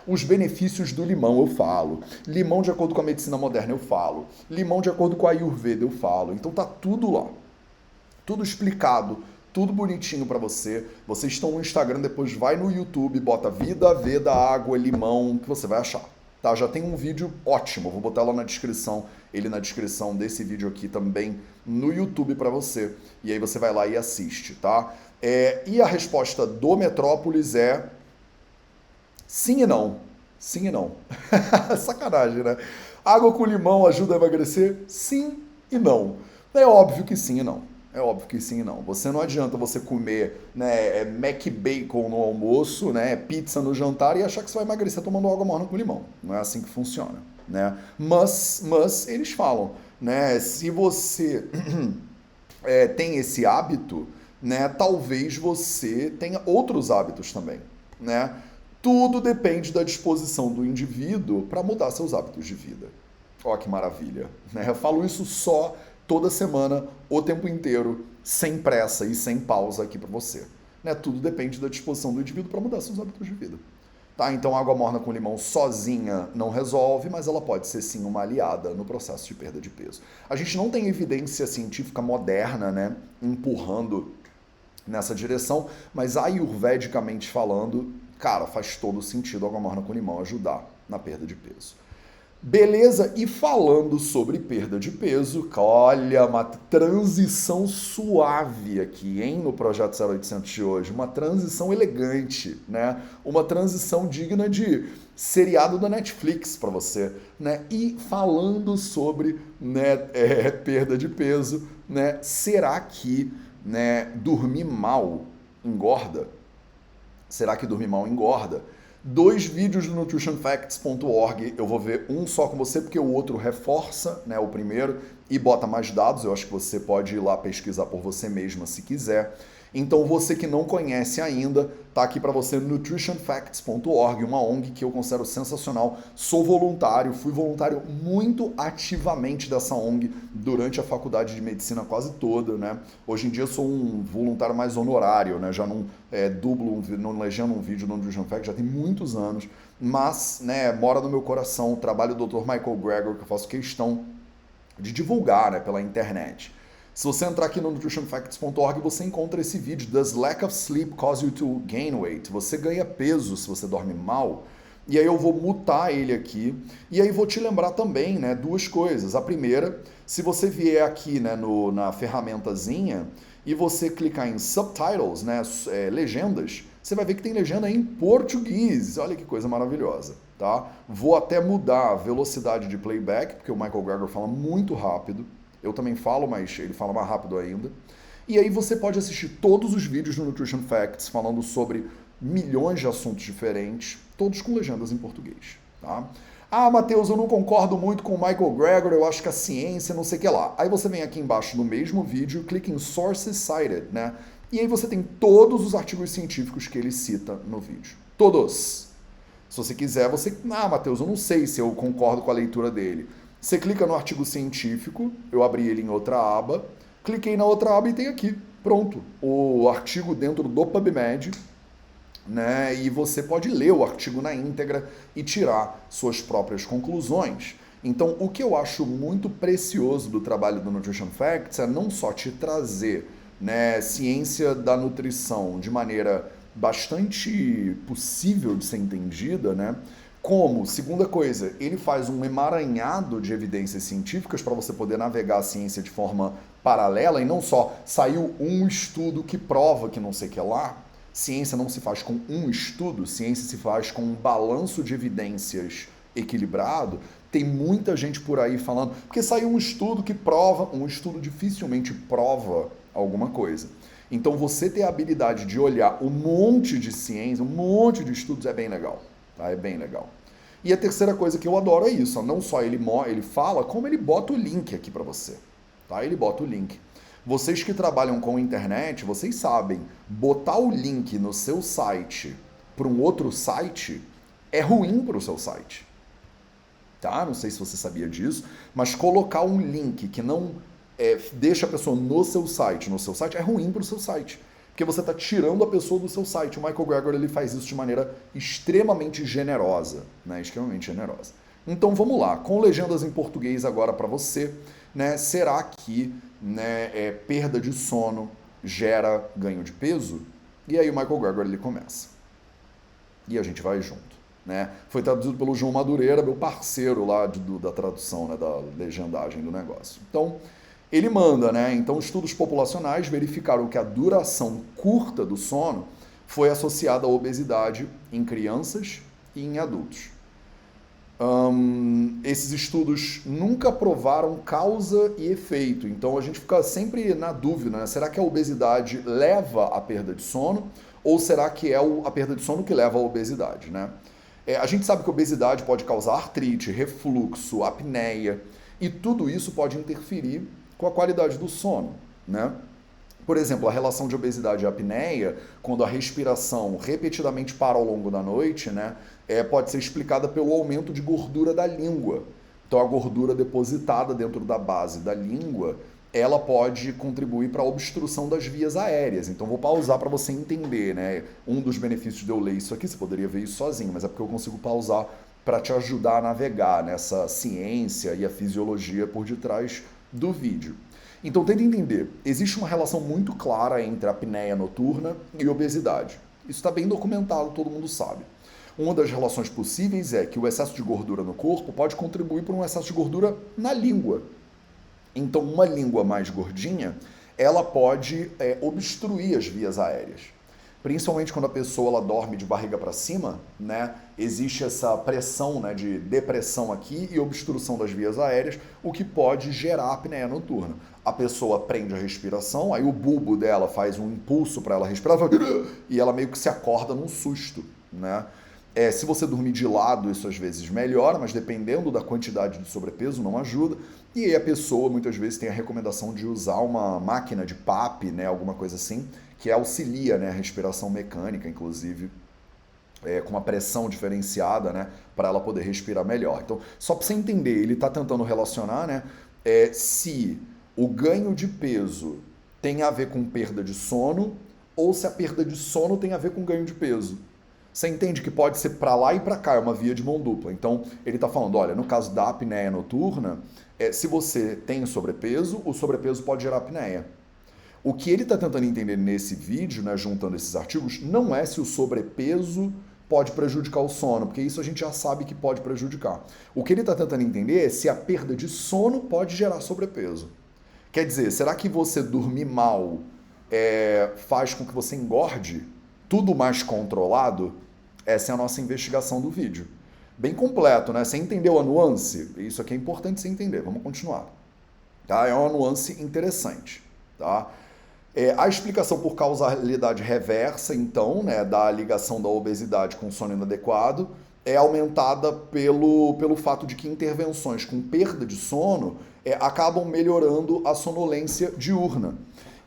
Os benefícios do limão eu falo. Limão de acordo com a medicina moderna eu falo. Limão de acordo com a Ayurveda eu falo. Então tá tudo lá. Tudo explicado, tudo bonitinho para você. Vocês estão no Instagram, depois vai no YouTube, bota Vida Veda Água Limão, que você vai achar. Tá, já tem um vídeo ótimo, vou botar lá na descrição, ele na descrição desse vídeo aqui também no YouTube para você. E aí você vai lá e assiste, tá? É, e a resposta do Metrópolis é sim e não. Sim e não. Sacanagem, né? Água com limão ajuda a emagrecer? Sim e não. É óbvio que sim e não. É óbvio que sim não. Você não adianta você comer né, é, Mac Bacon no almoço, né, pizza no jantar e achar que você vai emagrecer tomando água morna com limão. Não é assim que funciona. Né? Mas, mas eles falam, né, se você é, tem esse hábito, né, talvez você tenha outros hábitos também. Né? Tudo depende da disposição do indivíduo para mudar seus hábitos de vida. Olha que maravilha. Né? Eu falo isso só toda semana, o tempo inteiro, sem pressa e sem pausa aqui para você. Né? Tudo depende da disposição do indivíduo para mudar seus hábitos de vida. Tá? Então, água morna com limão sozinha não resolve, mas ela pode ser sim uma aliada no processo de perda de peso. A gente não tem evidência científica moderna, né, empurrando nessa direção, mas ayurvedicamente falando, cara, faz todo sentido água morna com limão ajudar na perda de peso. Beleza, e falando sobre perda de peso, olha, uma transição suave aqui, hein, no Projeto 0800 de hoje. Uma transição elegante, né? Uma transição digna de seriado da Netflix para você, né? E falando sobre né, é, perda de peso, né? Será que né, dormir mal engorda? Será que dormir mal engorda? Dois vídeos do nutritionfacts.org. Eu vou ver um só com você, porque o outro reforça né, o primeiro e bota mais dados. Eu acho que você pode ir lá pesquisar por você mesma se quiser. Então, você que não conhece ainda, tá aqui para você nutritionfacts.org, uma ONG que eu considero sensacional. Sou voluntário, fui voluntário muito ativamente dessa ONG durante a faculdade de medicina quase toda, né? Hoje em dia sou um voluntário mais honorário, né? Já não é, dublo, não legendo um vídeo no Nutrition Facts, já tem muitos anos, mas, né, mora no meu coração o trabalho do Dr. Michael Greger, que eu faço questão de divulgar, né, pela internet. Se você entrar aqui no nutritionfacts.org, você encontra esse vídeo. Does lack of sleep cause you to gain weight? Você ganha peso se você dorme mal? E aí eu vou mutar ele aqui. E aí vou te lembrar também, né, duas coisas. A primeira, se você vier aqui, né, no, na ferramentazinha e você clicar em subtitles, né, é, legendas, você vai ver que tem legenda em português. Olha que coisa maravilhosa, tá? Vou até mudar a velocidade de playback, porque o Michael Greger fala muito rápido. Eu também falo, mas ele fala mais rápido ainda. E aí você pode assistir todos os vídeos do Nutrition Facts falando sobre milhões de assuntos diferentes, todos com legendas em português. Tá? Ah, Matheus, eu não concordo muito com o Michael Greger, eu acho que a ciência, não sei o que lá. Aí você vem aqui embaixo no mesmo vídeo, clica em Sources Cited, né? E aí você tem todos os artigos científicos que ele cita no vídeo. Todos! Se você quiser, você. Ah, Matheus, eu não sei se eu concordo com a leitura dele. Você clica no artigo científico, eu abri ele em outra aba, cliquei na outra aba e tem aqui, pronto, o artigo dentro do PubMed, né? E você pode ler o artigo na íntegra e tirar suas próprias conclusões. Então, o que eu acho muito precioso do trabalho do Nutrition Facts é não só te trazer né, ciência da nutrição de maneira bastante possível de ser entendida, né? Como, segunda coisa, ele faz um emaranhado de evidências científicas para você poder navegar a ciência de forma paralela e não só saiu um estudo que prova que não sei o que lá. Ciência não se faz com um estudo, ciência se faz com um balanço de evidências equilibrado. Tem muita gente por aí falando, porque saiu um estudo que prova, um estudo dificilmente prova alguma coisa. Então você ter a habilidade de olhar um monte de ciência, um monte de estudos é bem legal. Tá? É bem legal. E a terceira coisa que eu adoro é isso. Não só ele, ele fala, como ele bota o link aqui para você. Tá? Ele bota o link. Vocês que trabalham com internet, vocês sabem, botar o link no seu site para um outro site é ruim para o seu site. Tá? Não sei se você sabia disso, mas colocar um link que não é, deixa a pessoa no seu site, no seu site, é ruim para o seu site. Porque você está tirando a pessoa do seu site. O Michael Gregor ele faz isso de maneira extremamente generosa, né? Extremamente generosa. Então vamos lá, com legendas em português agora para você, né? Será que né, é, perda de sono gera ganho de peso? E aí o Michael Gregor ele começa. E a gente vai junto. Né? Foi traduzido pelo João Madureira, meu parceiro lá de, do, da tradução, né, da legendagem do negócio. Então, ele manda, né? Então, estudos populacionais verificaram que a duração curta do sono foi associada à obesidade em crianças e em adultos. Um, esses estudos nunca provaram causa e efeito, então a gente fica sempre na dúvida: né? será que a obesidade leva à perda de sono ou será que é a perda de sono que leva à obesidade? Né? É, a gente sabe que a obesidade pode causar artrite, refluxo, apneia, e tudo isso pode interferir com a qualidade do sono, né? Por exemplo, a relação de obesidade e apneia, quando a respiração repetidamente para ao longo da noite, né, é, pode ser explicada pelo aumento de gordura da língua. Então, a gordura depositada dentro da base da língua, ela pode contribuir para a obstrução das vias aéreas. Então, vou pausar para você entender, né? Um dos benefícios de eu ler isso aqui, você poderia ver isso sozinho, mas é porque eu consigo pausar para te ajudar a navegar nessa ciência e a fisiologia por detrás do vídeo. Então tenta entender, existe uma relação muito clara entre apneia noturna e obesidade. Isso está bem documentado, todo mundo sabe. Uma das relações possíveis é que o excesso de gordura no corpo pode contribuir para um excesso de gordura na língua. Então, uma língua mais gordinha, ela pode é, obstruir as vias aéreas principalmente quando a pessoa ela dorme de barriga para cima, né? Existe essa pressão, né, de depressão aqui e obstrução das vias aéreas, o que pode gerar apneia noturna. A pessoa prende a respiração, aí o bulbo dela faz um impulso para ela respirar e ela meio que se acorda num susto, né? É, se você dormir de lado, isso às vezes melhora, mas dependendo da quantidade de sobrepeso, não ajuda. E aí a pessoa muitas vezes tem a recomendação de usar uma máquina de PAP, né, alguma coisa assim, que auxilia né, a respiração mecânica, inclusive, é, com uma pressão diferenciada, né, para ela poder respirar melhor. Então, só para você entender, ele está tentando relacionar né, é, se o ganho de peso tem a ver com perda de sono ou se a perda de sono tem a ver com ganho de peso. Você entende que pode ser para lá e para cá, é uma via de mão dupla. Então, ele está falando, olha, no caso da apneia noturna, é, se você tem sobrepeso, o sobrepeso pode gerar apneia. O que ele está tentando entender nesse vídeo, né, juntando esses artigos, não é se o sobrepeso pode prejudicar o sono, porque isso a gente já sabe que pode prejudicar. O que ele está tentando entender é se a perda de sono pode gerar sobrepeso. Quer dizer, será que você dormir mal é, faz com que você engorde? Tudo mais controlado? Essa é a nossa investigação do vídeo. Bem completo, né? Você entendeu a nuance? Isso aqui é importante você entender. Vamos continuar. Tá? É uma nuance interessante. Tá? É, a explicação por causalidade reversa, então, né, da ligação da obesidade com sono inadequado, é aumentada pelo, pelo fato de que intervenções com perda de sono é, acabam melhorando a sonolência diurna.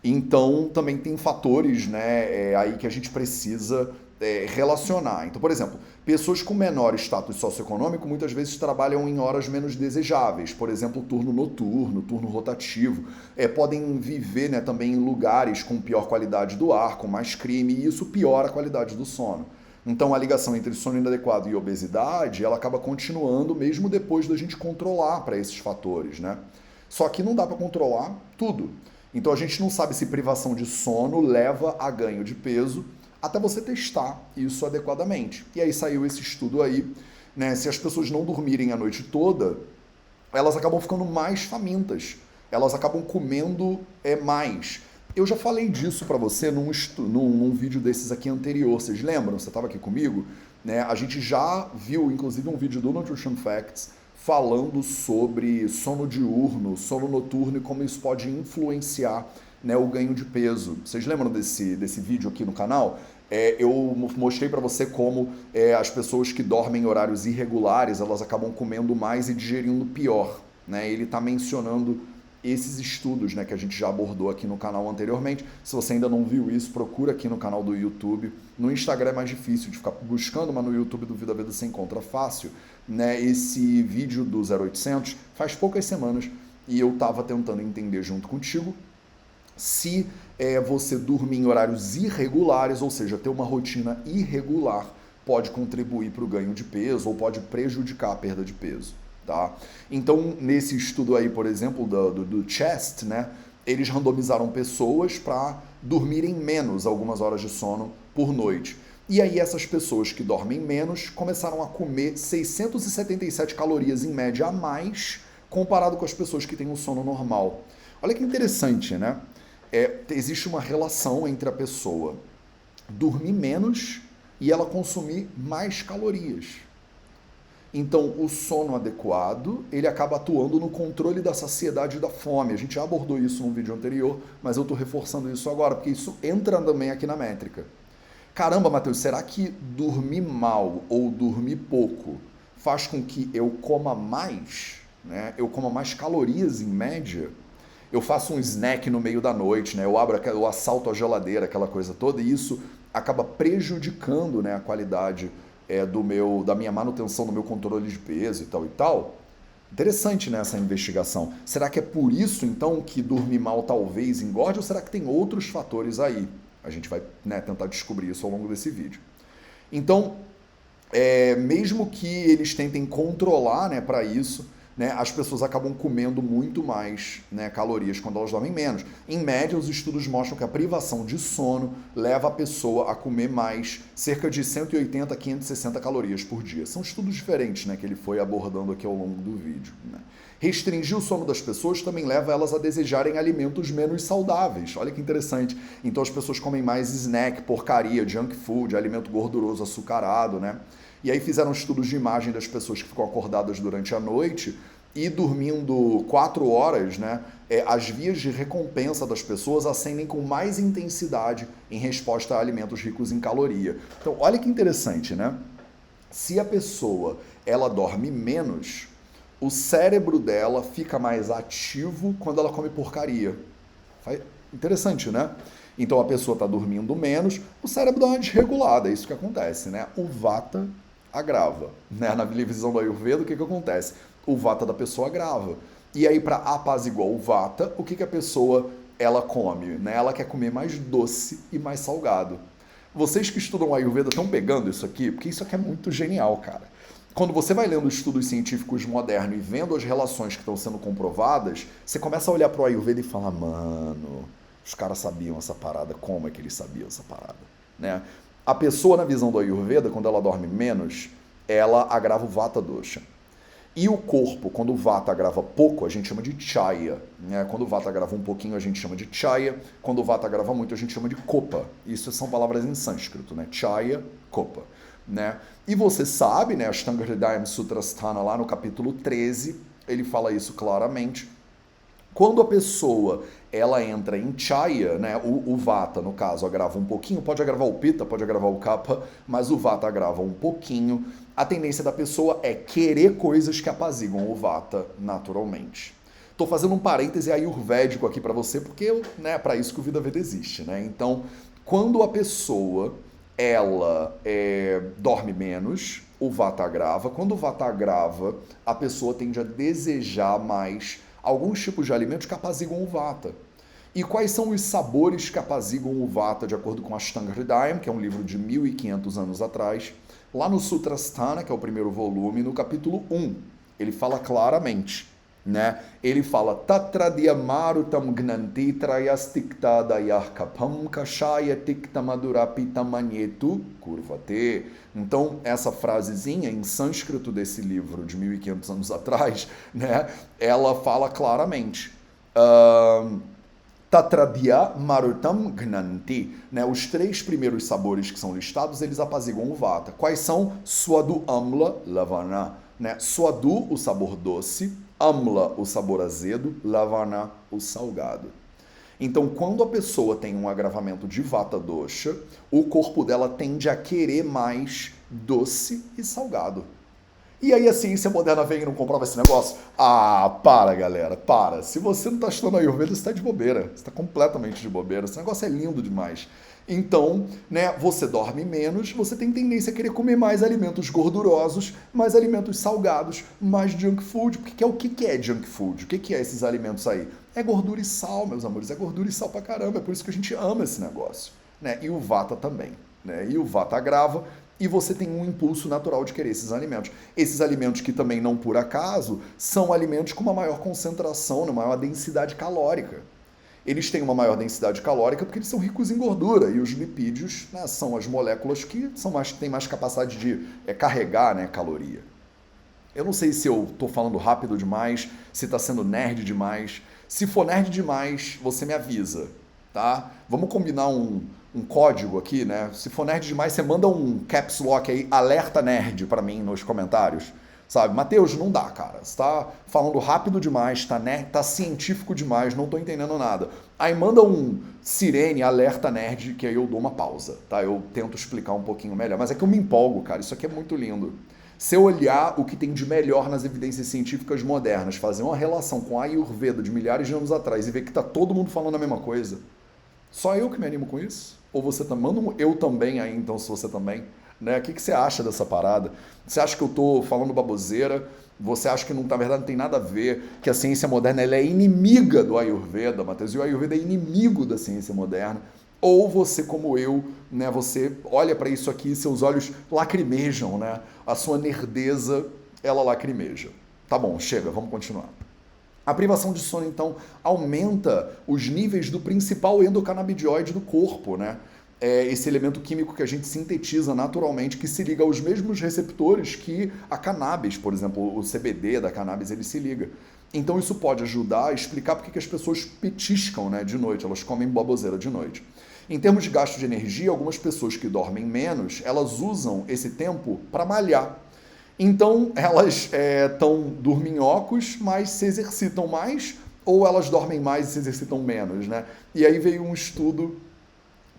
Então, também tem fatores né, é, aí que a gente precisa é, relacionar. Então, por exemplo, pessoas com menor status socioeconômico muitas vezes trabalham em horas menos desejáveis, por exemplo, turno noturno, turno rotativo. É, podem viver né, também em lugares com pior qualidade do ar, com mais crime, e isso piora a qualidade do sono. Então, a ligação entre sono inadequado e obesidade, ela acaba continuando mesmo depois da gente controlar para esses fatores, né? Só que não dá para controlar tudo. Então, a gente não sabe se privação de sono leva a ganho de peso até você testar isso adequadamente. E aí saiu esse estudo aí, né? Se as pessoas não dormirem a noite toda, elas acabam ficando mais famintas, elas acabam comendo é, mais. Eu já falei disso para você num, num, num, vídeo desses aqui anterior, vocês lembram? Você estava aqui comigo? Né? A gente já viu, inclusive, um vídeo do Nutrition Facts falando sobre sono diurno, sono noturno e como isso pode influenciar né, o ganho de peso. Vocês lembram desse, desse vídeo aqui no canal? É, eu mostrei para você como é, as pessoas que dormem em horários irregulares elas acabam comendo mais e digerindo pior. Né? Ele está mencionando esses estudos né, que a gente já abordou aqui no canal anteriormente. Se você ainda não viu isso, procura aqui no canal do YouTube. No Instagram é mais difícil de ficar buscando, mas no YouTube do Vida Vida você encontra fácil. Né? Esse vídeo do 0800 faz poucas semanas e eu estava tentando entender junto contigo se é, você dormir em horários irregulares, ou seja, ter uma rotina irregular, pode contribuir para o ganho de peso ou pode prejudicar a perda de peso. Tá? Então, nesse estudo aí, por exemplo, do, do, do CHEST, né, eles randomizaram pessoas para dormirem menos algumas horas de sono por noite. E aí essas pessoas que dormem menos começaram a comer 677 calorias em média a mais comparado com as pessoas que têm um sono normal. Olha que interessante, né? É, existe uma relação entre a pessoa dormir menos e ela consumir mais calorias. Então, o sono adequado, ele acaba atuando no controle da saciedade e da fome. A gente já abordou isso num vídeo anterior, mas eu estou reforçando isso agora, porque isso entra também aqui na métrica. Caramba, Matheus, será que dormir mal ou dormir pouco faz com que eu coma mais? Né? Eu coma mais calorias em média? Eu faço um snack no meio da noite, né? Eu abro, eu assalto a geladeira, aquela coisa toda, e isso acaba prejudicando, né, a qualidade é, do meu, da minha manutenção do meu controle de peso e tal e tal. Interessante nessa né, investigação. Será que é por isso então que dormir mal talvez engorde ou será que tem outros fatores aí? A gente vai né, tentar descobrir isso ao longo desse vídeo. Então, é, mesmo que eles tentem controlar né, para isso, né, as pessoas acabam comendo muito mais né, calorias quando elas dormem menos. Em média, os estudos mostram que a privação de sono leva a pessoa a comer mais, cerca de 180 a 560 calorias por dia. São estudos diferentes né, que ele foi abordando aqui ao longo do vídeo. Né. Restringir o sono das pessoas também leva elas a desejarem alimentos menos saudáveis. Olha que interessante. Então as pessoas comem mais snack, porcaria, junk food, alimento gorduroso, açucarado, né? E aí fizeram estudos de imagem das pessoas que ficam acordadas durante a noite e dormindo quatro horas, né, é, as vias de recompensa das pessoas acendem com mais intensidade em resposta a alimentos ricos em caloria. Então, olha que interessante, né? Se a pessoa ela dorme menos, o cérebro dela fica mais ativo quando ela come porcaria. Interessante, né? Então a pessoa está dormindo menos, o cérebro dá uma desregulada, é isso que acontece, né? O vata agrava. Né? Na visão do Ayurveda, o que, que acontece? O vata da pessoa agrava. E aí, para apaziguar o vata, o que, que a pessoa ela come? Né? Ela quer comer mais doce e mais salgado. Vocês que estudam Ayurveda estão pegando isso aqui? Porque isso aqui é muito genial, cara. Quando você vai lendo estudos científicos modernos e vendo as relações que estão sendo comprovadas, você começa a olhar para o Ayurveda e fala, mano, os caras sabiam essa parada, como é que eles sabiam essa parada? Né? A pessoa, na visão do Ayurveda, quando ela dorme menos, ela agrava o Vata Dosha. E o corpo, quando o Vata agrava pouco, a gente chama de Chaya. Né? Quando o Vata agrava um pouquinho, a gente chama de Chaya. Quando o Vata agrava muito, a gente chama de Kopa. Isso são palavras em sânscrito, né? Chaya, Kopa. Né? E você sabe, né, Ashtanga Hridayam Sutrasthana, lá no capítulo 13, ele fala isso claramente. Quando a pessoa ela entra em chaya, né? O, o, vata, no caso, agrava um pouquinho, pode agravar o pita, pode agravar o kapha, mas o vata agrava um pouquinho. A tendência da pessoa é querer coisas que apaziguam o vata naturalmente. Estou fazendo um parêntese ayurvédico aqui para você, porque né, é para isso que o Vida Veda existe. Né? Então, quando a pessoa ela é, dorme menos, o vata agrava. Quando o vata agrava, a pessoa tende a desejar mais alguns tipos de alimentos que apaziguam o vata. E quais são os sabores que apaziguam o vata, de acordo com Ashtanga Hridayam, que é um livro de 1500 anos atrás, lá no Sutrasthana, que é o primeiro volume, no capítulo 1, ele fala claramente né? Ele fala Tatradiamarutam gnanti trayastiktadayarkapam kashaya tiktamadurapitamanyetu kurvate. Então, essa frasezinha em sânscrito desse livro de 1500 anos atrás, né? Ela fala claramente. Uh, Tatradya Marutam Gnanti. Né? Os três primeiros sabores que são listados, eles apaziguam o vata. Quais são? Swadu Amla Lavana. Né? Swadu, o sabor doce amla, o sabor azedo, lavana, o salgado. Então, quando a pessoa tem um agravamento de vata dosha, o corpo dela tende a querer mais doce e salgado. E aí a ciência moderna vem e não comprova esse negócio? Ah, para, galera, para. Se você não está estudando Ayurveda, você está de bobeira. Você está completamente de bobeira. Esse negócio é lindo demais. Então, né, você dorme menos, você tem tendência a querer comer mais alimentos gordurosos, mais alimentos salgados, mais junk food. Porque é o que é junk food? O que é esses alimentos aí? É gordura e sal, meus amores. É gordura e sal pra caramba. É por isso que a gente ama esse negócio. Né? E o vata também. Né? E o vata agrava e você tem um impulso natural de querer esses alimentos. Esses alimentos que também não por acaso são alimentos com uma maior concentração, uma maior densidade calórica. Eles têm uma maior densidade calórica porque eles são ricos em gordura e os lipídios né, são as moléculas que são mais, têm mais capacidade de é, carregar né, caloria. Eu não sei se eu estou falando rápido demais, se está sendo nerd demais. Se for nerd demais, você me avisa, tá? Vamos combinar um, um código aqui, né? Se for nerd demais, você manda um caps lock aí, alerta nerd para mim nos comentários. Sabe, Mateus, não dá, cara. Você tá falando rápido demais, tá, né? tá científico demais, não tô entendendo nada. Aí manda um sirene, alerta nerd, que aí eu dou uma pausa, tá? Eu tento explicar um pouquinho melhor. Mas é que eu me empolgo, cara. Isso aqui é muito lindo. Se eu olhar o que tem de melhor nas evidências científicas modernas, fazer uma relação com a Ayurveda de milhares de anos atrás e ver que tá todo mundo falando a mesma coisa, só eu que me animo com isso? Ou você tá manda um eu também aí, então, se você também. Né? O que, que você acha dessa parada? Você acha que eu estou falando baboseira? Você acha que, não, na verdade, não tem nada a ver, que a ciência moderna ela é inimiga do Ayurveda, Matheus, e o Ayurveda é inimigo da ciência moderna? Ou você, como eu, né, você olha para isso aqui e seus olhos lacrimejam, né? A sua nerdeza, ela lacrimeja. Tá bom, chega, vamos continuar. A privação de sono, então, aumenta os níveis do principal endocannabinoide do corpo, né? É esse elemento químico que a gente sintetiza naturalmente, que se liga aos mesmos receptores que a cannabis, por exemplo, o CBD da cannabis, ele se liga. Então isso pode ajudar a explicar porque que as pessoas petiscam né, de noite, elas comem baboseira de noite. Em termos de gasto de energia, algumas pessoas que dormem menos, elas usam esse tempo para malhar. Então elas estão é, dorminhocos, mas se exercitam mais, ou elas dormem mais e se exercitam menos, né? E aí veio um estudo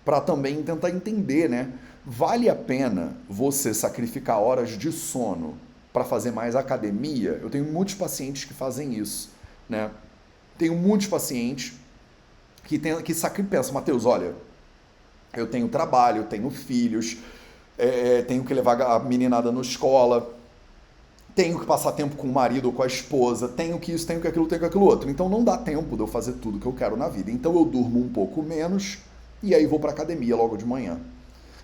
para também tentar entender, né? Vale a pena você sacrificar horas de sono para fazer mais academia? Eu tenho muitos pacientes que fazem isso, né? Tenho muitos pacientes que, tem, que sacrificam, Matheus, olha, eu tenho trabalho, tenho filhos, é, tenho que levar a meninada na escola, tenho que passar tempo com o marido ou com a esposa, tenho que isso, tenho que aquilo, tenho que aquilo outro. Então não dá tempo de eu fazer tudo que eu quero na vida. Então eu durmo um pouco menos e aí vou para academia logo de manhã.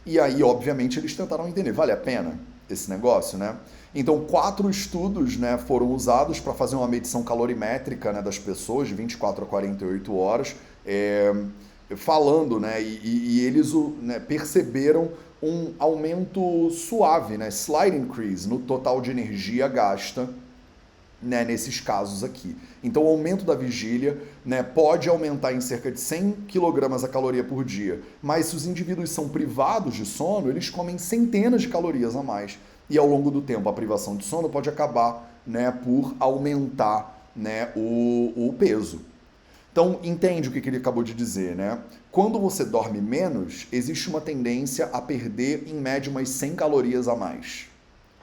E aí, obviamente, eles tentaram entender, vale a pena esse negócio, né? Então, quatro estudos né, foram usados para fazer uma medição calorimétrica né, das pessoas de 24 a 48 horas, é, falando, né, e, e eles né, perceberam um aumento suave, né, slight increase no total de energia gasta né, nesses casos aqui. Então, o aumento da vigília né, pode aumentar em cerca de 100 kg a caloria por dia, mas se os indivíduos são privados de sono, eles comem centenas de calorias a mais. E ao longo do tempo, a privação de sono pode acabar né, por aumentar né, o, o peso. Então, entende o que ele acabou de dizer, né? Quando você dorme menos, existe uma tendência a perder, em média, umas 100 calorias a mais.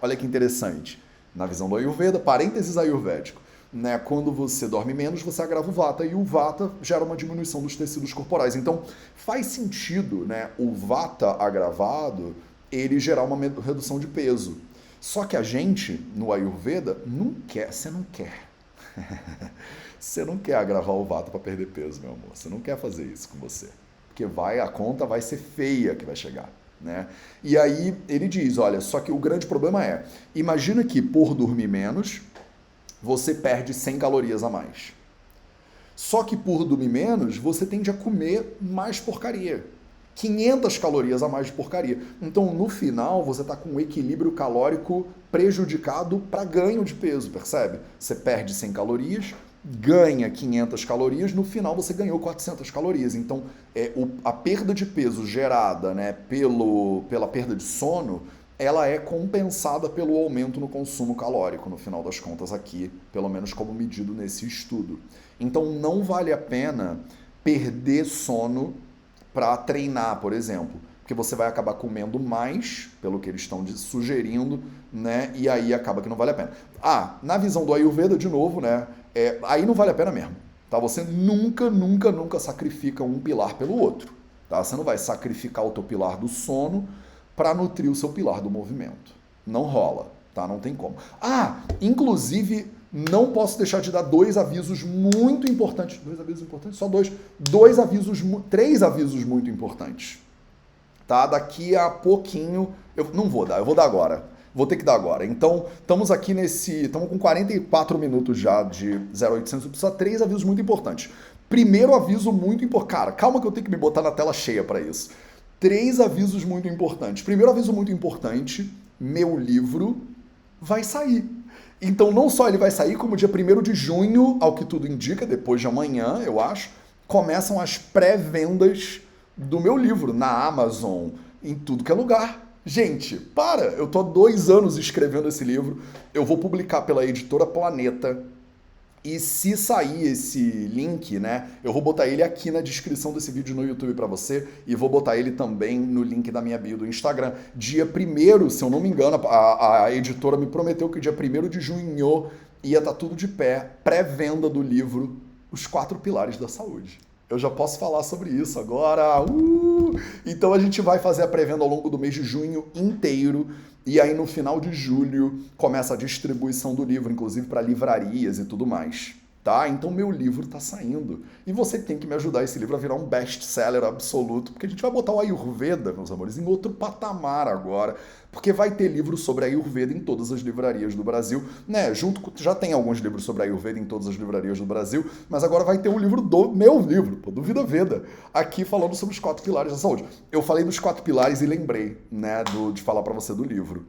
Olha que interessante. Na visão do Ayurveda, parênteses ayurvédico. né, quando você dorme menos, você agrava o vata e o vata gera uma diminuição dos tecidos corporais. Então, faz sentido, né, o vata agravado, ele gerar uma redução de peso. Só que a gente, no Ayurveda, não quer, você não quer. você não quer agravar o vata para perder peso, meu amor. Você não quer fazer isso com você. Porque vai, a conta vai ser feia que vai chegar. Né? E aí ele diz, olha, só que o grande problema é, imagina que por dormir menos, você perde 100 calorias a mais. Só que por dormir menos, você tende a comer mais porcaria. 500 calorias a mais de porcaria. Então, no final, você está com um equilíbrio calórico prejudicado para ganho de peso, percebe? Você perde 100 calorias, ganha 500 calorias, no final você ganhou 400 calorias. Então, é, o, a perda de peso gerada né, pelo, pela perda de sono ela é compensada pelo aumento no consumo calórico, no final das contas, aqui, pelo menos como medido nesse estudo. Então não vale a pena perder sono para treinar, por exemplo, porque você vai acabar comendo mais, pelo que eles estão sugerindo, né? E aí acaba que não vale a pena. Ah, na visão do Ayurveda, de novo, né? É, aí não vale a pena mesmo. Tá? Você nunca, nunca, nunca sacrifica um pilar pelo outro. Tá? Você não vai sacrificar o teu pilar do sono para nutrir o seu pilar do movimento. Não rola, tá? Não tem como. Ah, inclusive, não posso deixar de dar dois avisos muito importantes. Dois avisos importantes? Só dois. Dois avisos, três avisos muito importantes. Tá? Daqui a pouquinho. Eu não vou dar, eu vou dar agora. Vou ter que dar agora. Então, estamos aqui nesse. Estamos com 44 minutos já de 0800. Só três avisos muito importantes. Primeiro aviso muito importante. Cara, calma que eu tenho que me botar na tela cheia para isso três avisos muito importantes. Primeiro aviso muito importante: meu livro vai sair. Então, não só ele vai sair, como dia 1 de junho, ao que tudo indica, depois de amanhã, eu acho, começam as pré-vendas do meu livro na Amazon, em tudo que é lugar. Gente, para! Eu tô há dois anos escrevendo esse livro. Eu vou publicar pela editora Planeta e se sair esse link, né, eu vou botar ele aqui na descrição desse vídeo no YouTube para você e vou botar ele também no link da minha bio do Instagram. Dia 1 se eu não me engano, a, a editora me prometeu que dia 1 de junho ia estar tá tudo de pé, pré-venda do livro Os Quatro Pilares da Saúde. Eu já posso falar sobre isso agora. Uh! Então a gente vai fazer a pré-venda ao longo do mês de junho inteiro. E aí no final de julho começa a distribuição do livro, inclusive para livrarias e tudo mais tá? Então meu livro está saindo e você tem que me ajudar esse livro a virar um best-seller absoluto, porque a gente vai botar o Ayurveda, meus amores, em outro patamar agora, porque vai ter livro sobre Ayurveda em todas as livrarias do Brasil, né? Junto com, já tem alguns livros sobre Ayurveda em todas as livrarias do Brasil, mas agora vai ter um livro do meu livro, pô, do Vida Veda, aqui falando sobre os quatro pilares da saúde. Eu falei dos quatro pilares e lembrei, né, do, de falar para você do livro.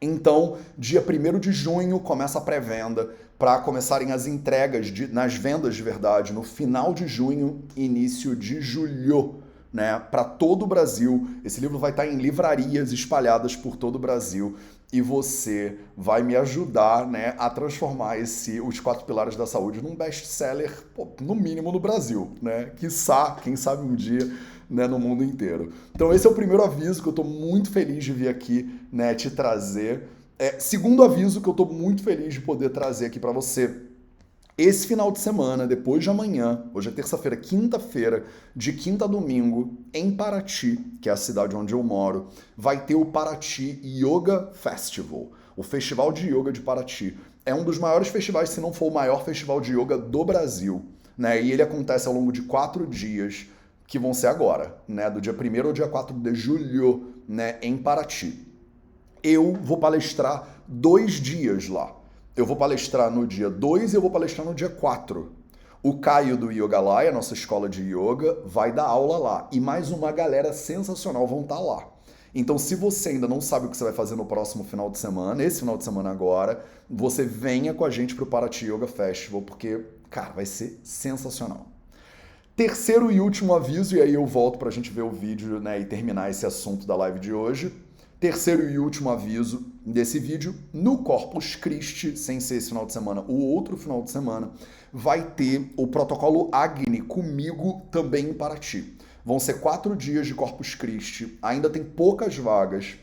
Então, dia 1 de junho começa a pré-venda para começarem as entregas de, nas vendas de verdade no final de junho, início de julho, né? Para todo o Brasil. Esse livro vai estar em livrarias espalhadas por todo o Brasil e você vai me ajudar, né, a transformar esse os quatro pilares da saúde num best-seller, no mínimo no Brasil, né? Quiçá, quem sabe um dia né, no mundo inteiro. Então esse é o primeiro aviso que eu estou muito feliz de vir aqui né, te trazer. É, segundo aviso que eu estou muito feliz de poder trazer aqui para você. Esse final de semana, depois de amanhã, hoje é terça-feira, quinta-feira, de quinta a domingo, em Paraty, que é a cidade onde eu moro, vai ter o Paraty Yoga Festival, o Festival de Yoga de Paraty. É um dos maiores festivais, se não for o maior festival de yoga do Brasil. Né? E ele acontece ao longo de quatro dias que vão ser agora, né, do dia 1 ao dia 4 de julho, né, em Paraty. Eu vou palestrar dois dias lá. Eu vou palestrar no dia 2 e eu vou palestrar no dia 4. O Caio do Yogalaya, nossa escola de yoga, vai dar aula lá. E mais uma galera sensacional vão estar tá lá. Então, se você ainda não sabe o que você vai fazer no próximo final de semana, esse final de semana agora, você venha com a gente para o Paraty Yoga Festival, porque, cara, vai ser sensacional. Terceiro e último aviso, e aí eu volto para a gente ver o vídeo né, e terminar esse assunto da live de hoje. Terceiro e último aviso desse vídeo, no Corpus Christi, sem ser esse final de semana, o outro final de semana, vai ter o protocolo Agni comigo também em Paraty. Vão ser quatro dias de Corpus Christi, ainda tem poucas vagas.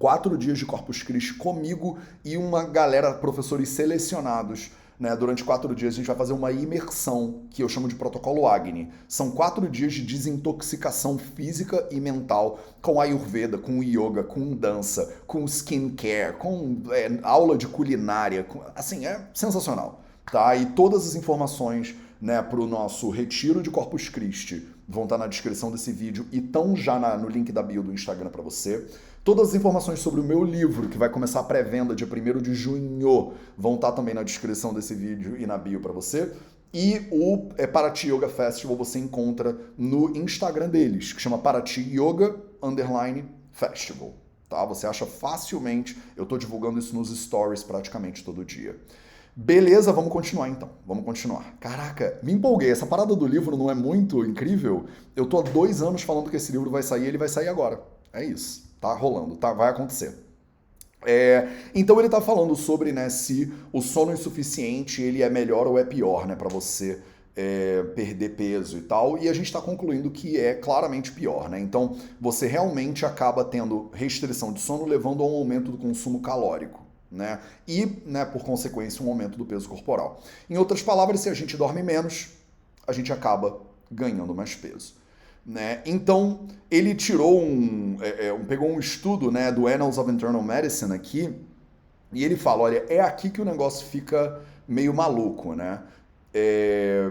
Quatro dias de Corpus Christi comigo e uma galera, professores selecionados Né? Durante quatro dias a gente vai fazer uma imersão, que eu chamo de protocolo Agni. São quatro dias de desintoxicação física e mental com Ayurveda, com yoga, com dança, com skincare, com é, aula de culinária. Com, assim, é sensacional. Tá? E todas as informações né, para o nosso retiro de Corpus Christi vão estar tá na descrição desse vídeo e estão já na, no link da bio do Instagram para você. Todas as informações sobre o meu livro, que vai começar a pré-venda dia 1 de junho, vão estar tá também na descrição desse vídeo e na bio para você. E o é, Paraty Yoga Festival você encontra no Instagram deles, que chama Paraty Yoga Underline Festival. Tá? Você acha facilmente, eu estou divulgando isso nos stories praticamente todo dia. Beleza, vamos continuar então. Vamos continuar. Caraca, me empolguei. Essa parada do livro não é muito incrível? Eu tô há dois anos falando que esse livro vai sair, ele vai sair agora. É isso. Tá rolando, tá? Vai acontecer. É, então ele está falando sobre né, se o sono insuficiente ele é melhor ou é pior né, para você é, perder peso e tal. E a gente está concluindo que é claramente pior. Né? Então você realmente acaba tendo restrição de sono levando a um aumento do consumo calórico né? E, né, por consequência, um aumento do peso corporal. Em outras palavras, se a gente dorme menos, a gente acaba ganhando mais peso. Né? Então, ele tirou um, é, é, um, pegou um estudo né, do Annals of Internal Medicine aqui, e ele fala, olha, é aqui que o negócio fica meio maluco, né? É,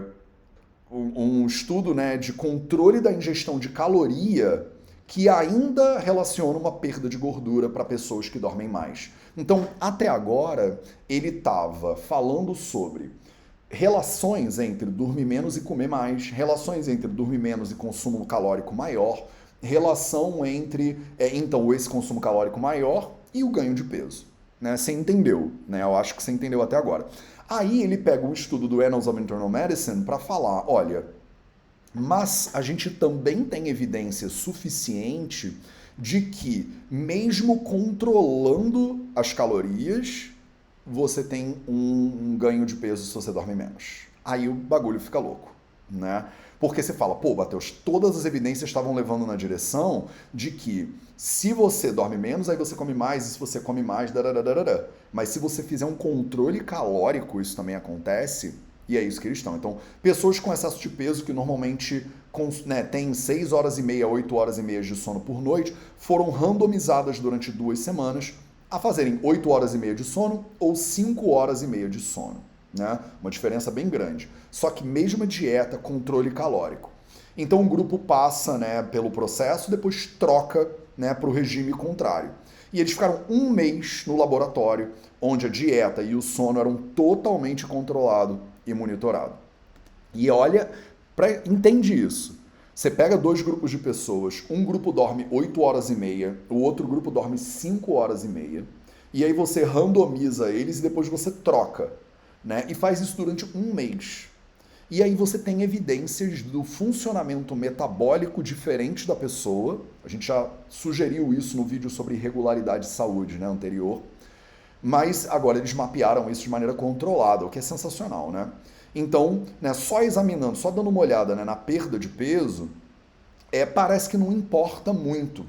um, estudo né, de controle da ingestão de caloria que ainda relaciona uma perda de gordura para pessoas que dormem mais. Então, até agora, ele estava falando sobre relações entre dormir menos e comer mais, relações entre dormir menos e consumo calórico maior, relação entre, é, então, esse consumo calórico maior e o ganho de peso. Né? Você entendeu, né? Eu acho que você entendeu até agora. Aí ele pega um estudo do Annals of Internal Medicine para falar, olha, mas a gente também tem evidência suficiente de que, mesmo controlando as calorias, você tem um, um ganho de peso se você dorme menos. Aí o bagulho fica louco, né? Porque você fala, pô, Matheus, todas as evidências estavam levando na direção de que se você dorme menos, aí você come mais, e se você come mais, darararara. mas se você fizer um controle calórico, isso também acontece, e é isso que eles estão. Então, pessoas com excesso de peso que normalmente né, têm 6 horas e meia, 8 horas e meia de sono por noite, foram randomizadas durante duas semanas a fazerem 8 horas e meia de sono ou 5 horas e meia de sono. Né? Uma diferença bem grande. Só que mesma dieta, controle calórico. Então o grupo passa né, pelo processo, depois troca né, para o regime contrário. E eles ficaram um mês no laboratório, onde a dieta e o sono eram totalmente controlados e monitorado. E olha, pra, entende isso. Você pega dois grupos de pessoas, um grupo dorme 8 horas e meia, o outro grupo dorme 5 horas e meia, e aí você randomiza eles e depois você troca, né? E faz isso durante um mês. E aí você tem evidências do funcionamento metabólico diferente da pessoa. A gente já sugeriu isso no vídeo sobre irregularidade de saúde, né, anterior. Mas agora eles mapearam isso de maneira controlada, o que é sensacional, né? Então, né, só examinando, só dando uma olhada né, na perda de peso, é, parece que não importa muito.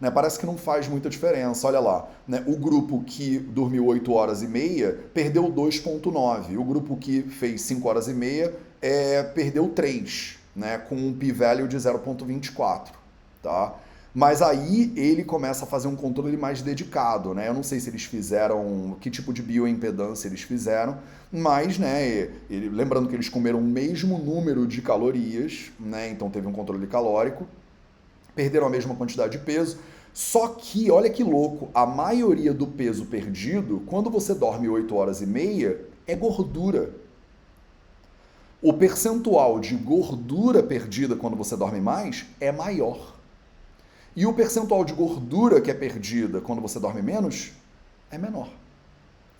Né, parece que não faz muita diferença. Olha lá, né, o grupo que dormiu 8 horas e meia perdeu 2,9. O grupo que fez 5 horas e meia é, perdeu 3, né, com um p-value de 0,24. Tá? Mas aí ele começa a fazer um controle mais dedicado, né? Eu não sei se eles fizeram, que tipo de bioimpedância eles fizeram, mas, né, ele, lembrando que eles comeram o mesmo número de calorias, né? Então teve um controle calórico, perderam a mesma quantidade de peso. Só que, olha que louco, a maioria do peso perdido, quando você dorme 8 horas e meia, é gordura. O percentual de gordura perdida quando você dorme mais é maior. E o percentual de gordura que é perdida quando você dorme menos é menor.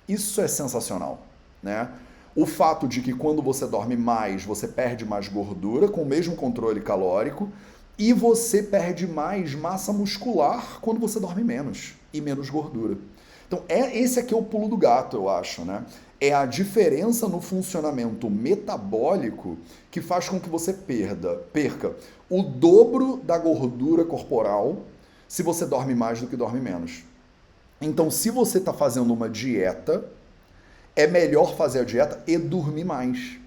Isso é sensacional, né? O fato de que quando você dorme mais, você perde mais gordura com o mesmo controle calórico e você perde mais massa muscular quando você dorme menos e menos gordura. Então, é esse aqui é o pulo do gato, eu acho, né? É a diferença no funcionamento metabólico que faz com que você perda, perca o dobro da gordura corporal se você dorme mais do que dorme menos. Então, se você está fazendo uma dieta, é melhor fazer a dieta e dormir mais.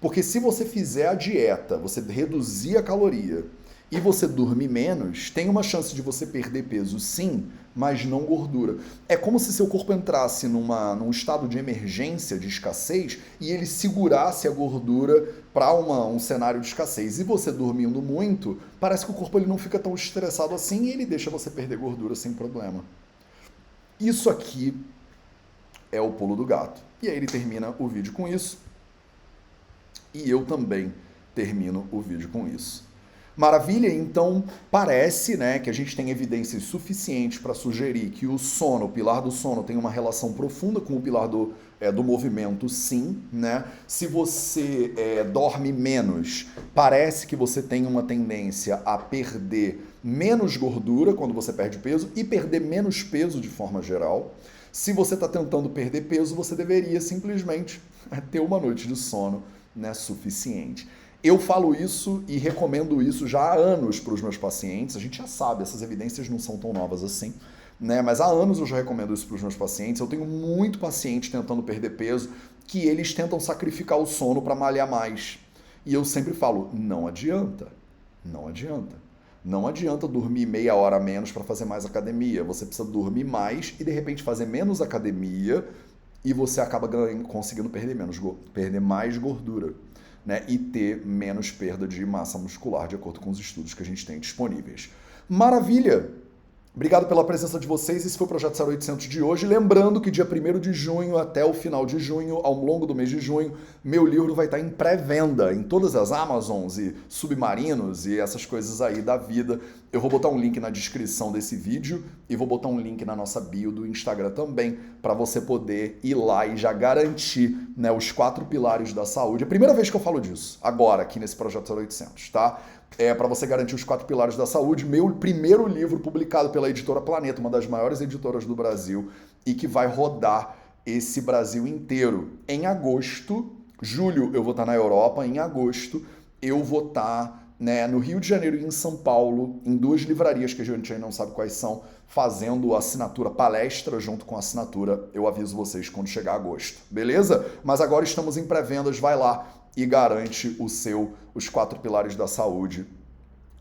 Porque se você fizer a dieta, você reduzir a caloria e você dormir menos, tem uma chance de você perder peso sim, mas não gordura. É como se seu corpo entrasse numa, num estado de emergência, de escassez, e ele segurasse a gordura para um cenário de escassez. E você dormindo muito, parece que o corpo ele não fica tão estressado assim e ele deixa você perder gordura sem problema. Isso aqui é o pulo do gato. E aí ele termina o vídeo com isso. E eu também termino o vídeo com isso. Maravilha, então parece né, que a gente tem evidências suficientes para sugerir que o sono, o pilar do sono, tem uma relação profunda com o pilar do, é, do movimento, sim. Né? Se você é, dorme menos, parece que você tem uma tendência a perder menos gordura quando você perde peso e perder menos peso de forma geral. Se você está tentando perder peso, você deveria simplesmente ter uma noite de sono né, suficiente. Eu falo isso e recomendo isso já há anos para os meus pacientes. A gente já sabe, essas evidências não são tão novas assim. Né? Mas há anos eu já recomendo isso para os meus pacientes. Eu tenho muito paciente tentando perder peso que eles tentam sacrificar o sono para malhar mais. E eu sempre falo: não adianta. Não adianta. Não adianta dormir meia hora menos para fazer mais academia. Você precisa dormir mais e de repente fazer menos academia e você acaba conseguindo perder menos, perder mais gordura né, e ter menos perda de massa muscular, de acordo com os estudos que a gente tem disponíveis. Maravilha! Obrigado pela presença de vocês. Esse foi o Projeto 0800 de hoje. Lembrando que dia 1 de junho até o final de junho, ao longo do mês de junho, meu livro vai estar em pré-venda em todas as Amazons e Submarinos e essas coisas aí da vida. Eu vou botar um link na descrição desse vídeo e vou botar um link na nossa bio do Instagram também para você poder ir lá e já garantir né, os quatro pilares da saúde. É a primeira vez que eu falo disso, agora, aqui nesse Projeto 0800, tá? É, para você garantir os quatro pilares da saúde. Meu primeiro livro publicado pela editora Planeta, uma das maiores editoras do Brasil, e que vai rodar esse Brasil inteiro. Em agosto, julho eu vou estar na Europa, em agosto eu vou estar né, no Rio de Janeiro e em São Paulo, em duas livrarias que a gente ainda não sabe quais são, fazendo assinatura palestra junto com assinatura. Eu aviso vocês quando chegar agosto, beleza? Mas agora estamos em pré-vendas, vai lá e garante o seu os quatro pilares da saúde.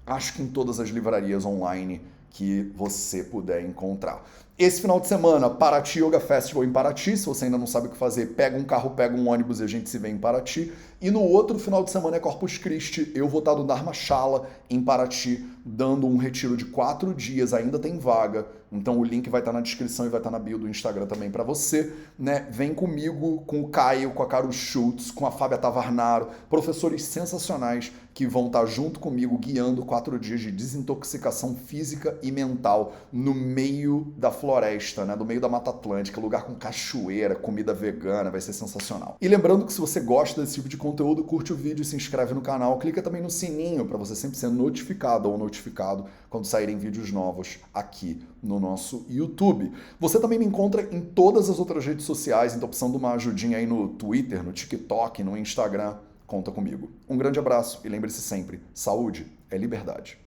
Acho que em todas as livrarias online que você puder encontrar. Esse final de semana, Paraty Yoga Festival em Paraty. Se você ainda não sabe o que fazer, pega um carro, pega um ônibus e a gente se vê em Paraty. E no outro final de semana é Corpus Christi. Eu vou estar no Dharmashala em Paraty, dando um retiro de quatro dias. Ainda tem vaga. Então o link vai estar na descrição e vai estar na bio do Instagram também para você. Né? Vem comigo, com o Caio, com a Caro Schultz, com a Fábia Tavarnaro, professores sensacionais que vão estar junto comigo guiando quatro dias de desintoxicação física e mental no meio da floresta, né, do meio da Mata Atlântica, lugar com cachoeira, comida vegana, vai ser sensacional. E lembrando que se você gosta desse tipo de conteúdo, curte o vídeo, se inscreve no canal, clica também no sininho para você sempre ser notificado ou notificado quando saírem vídeos novos aqui no nosso YouTube. Você também me encontra em todas as outras redes sociais, então precisando de uma ajudinha aí no Twitter, no TikTok, no Instagram, conta comigo. Um grande abraço e lembre-se sempre, saúde é liberdade.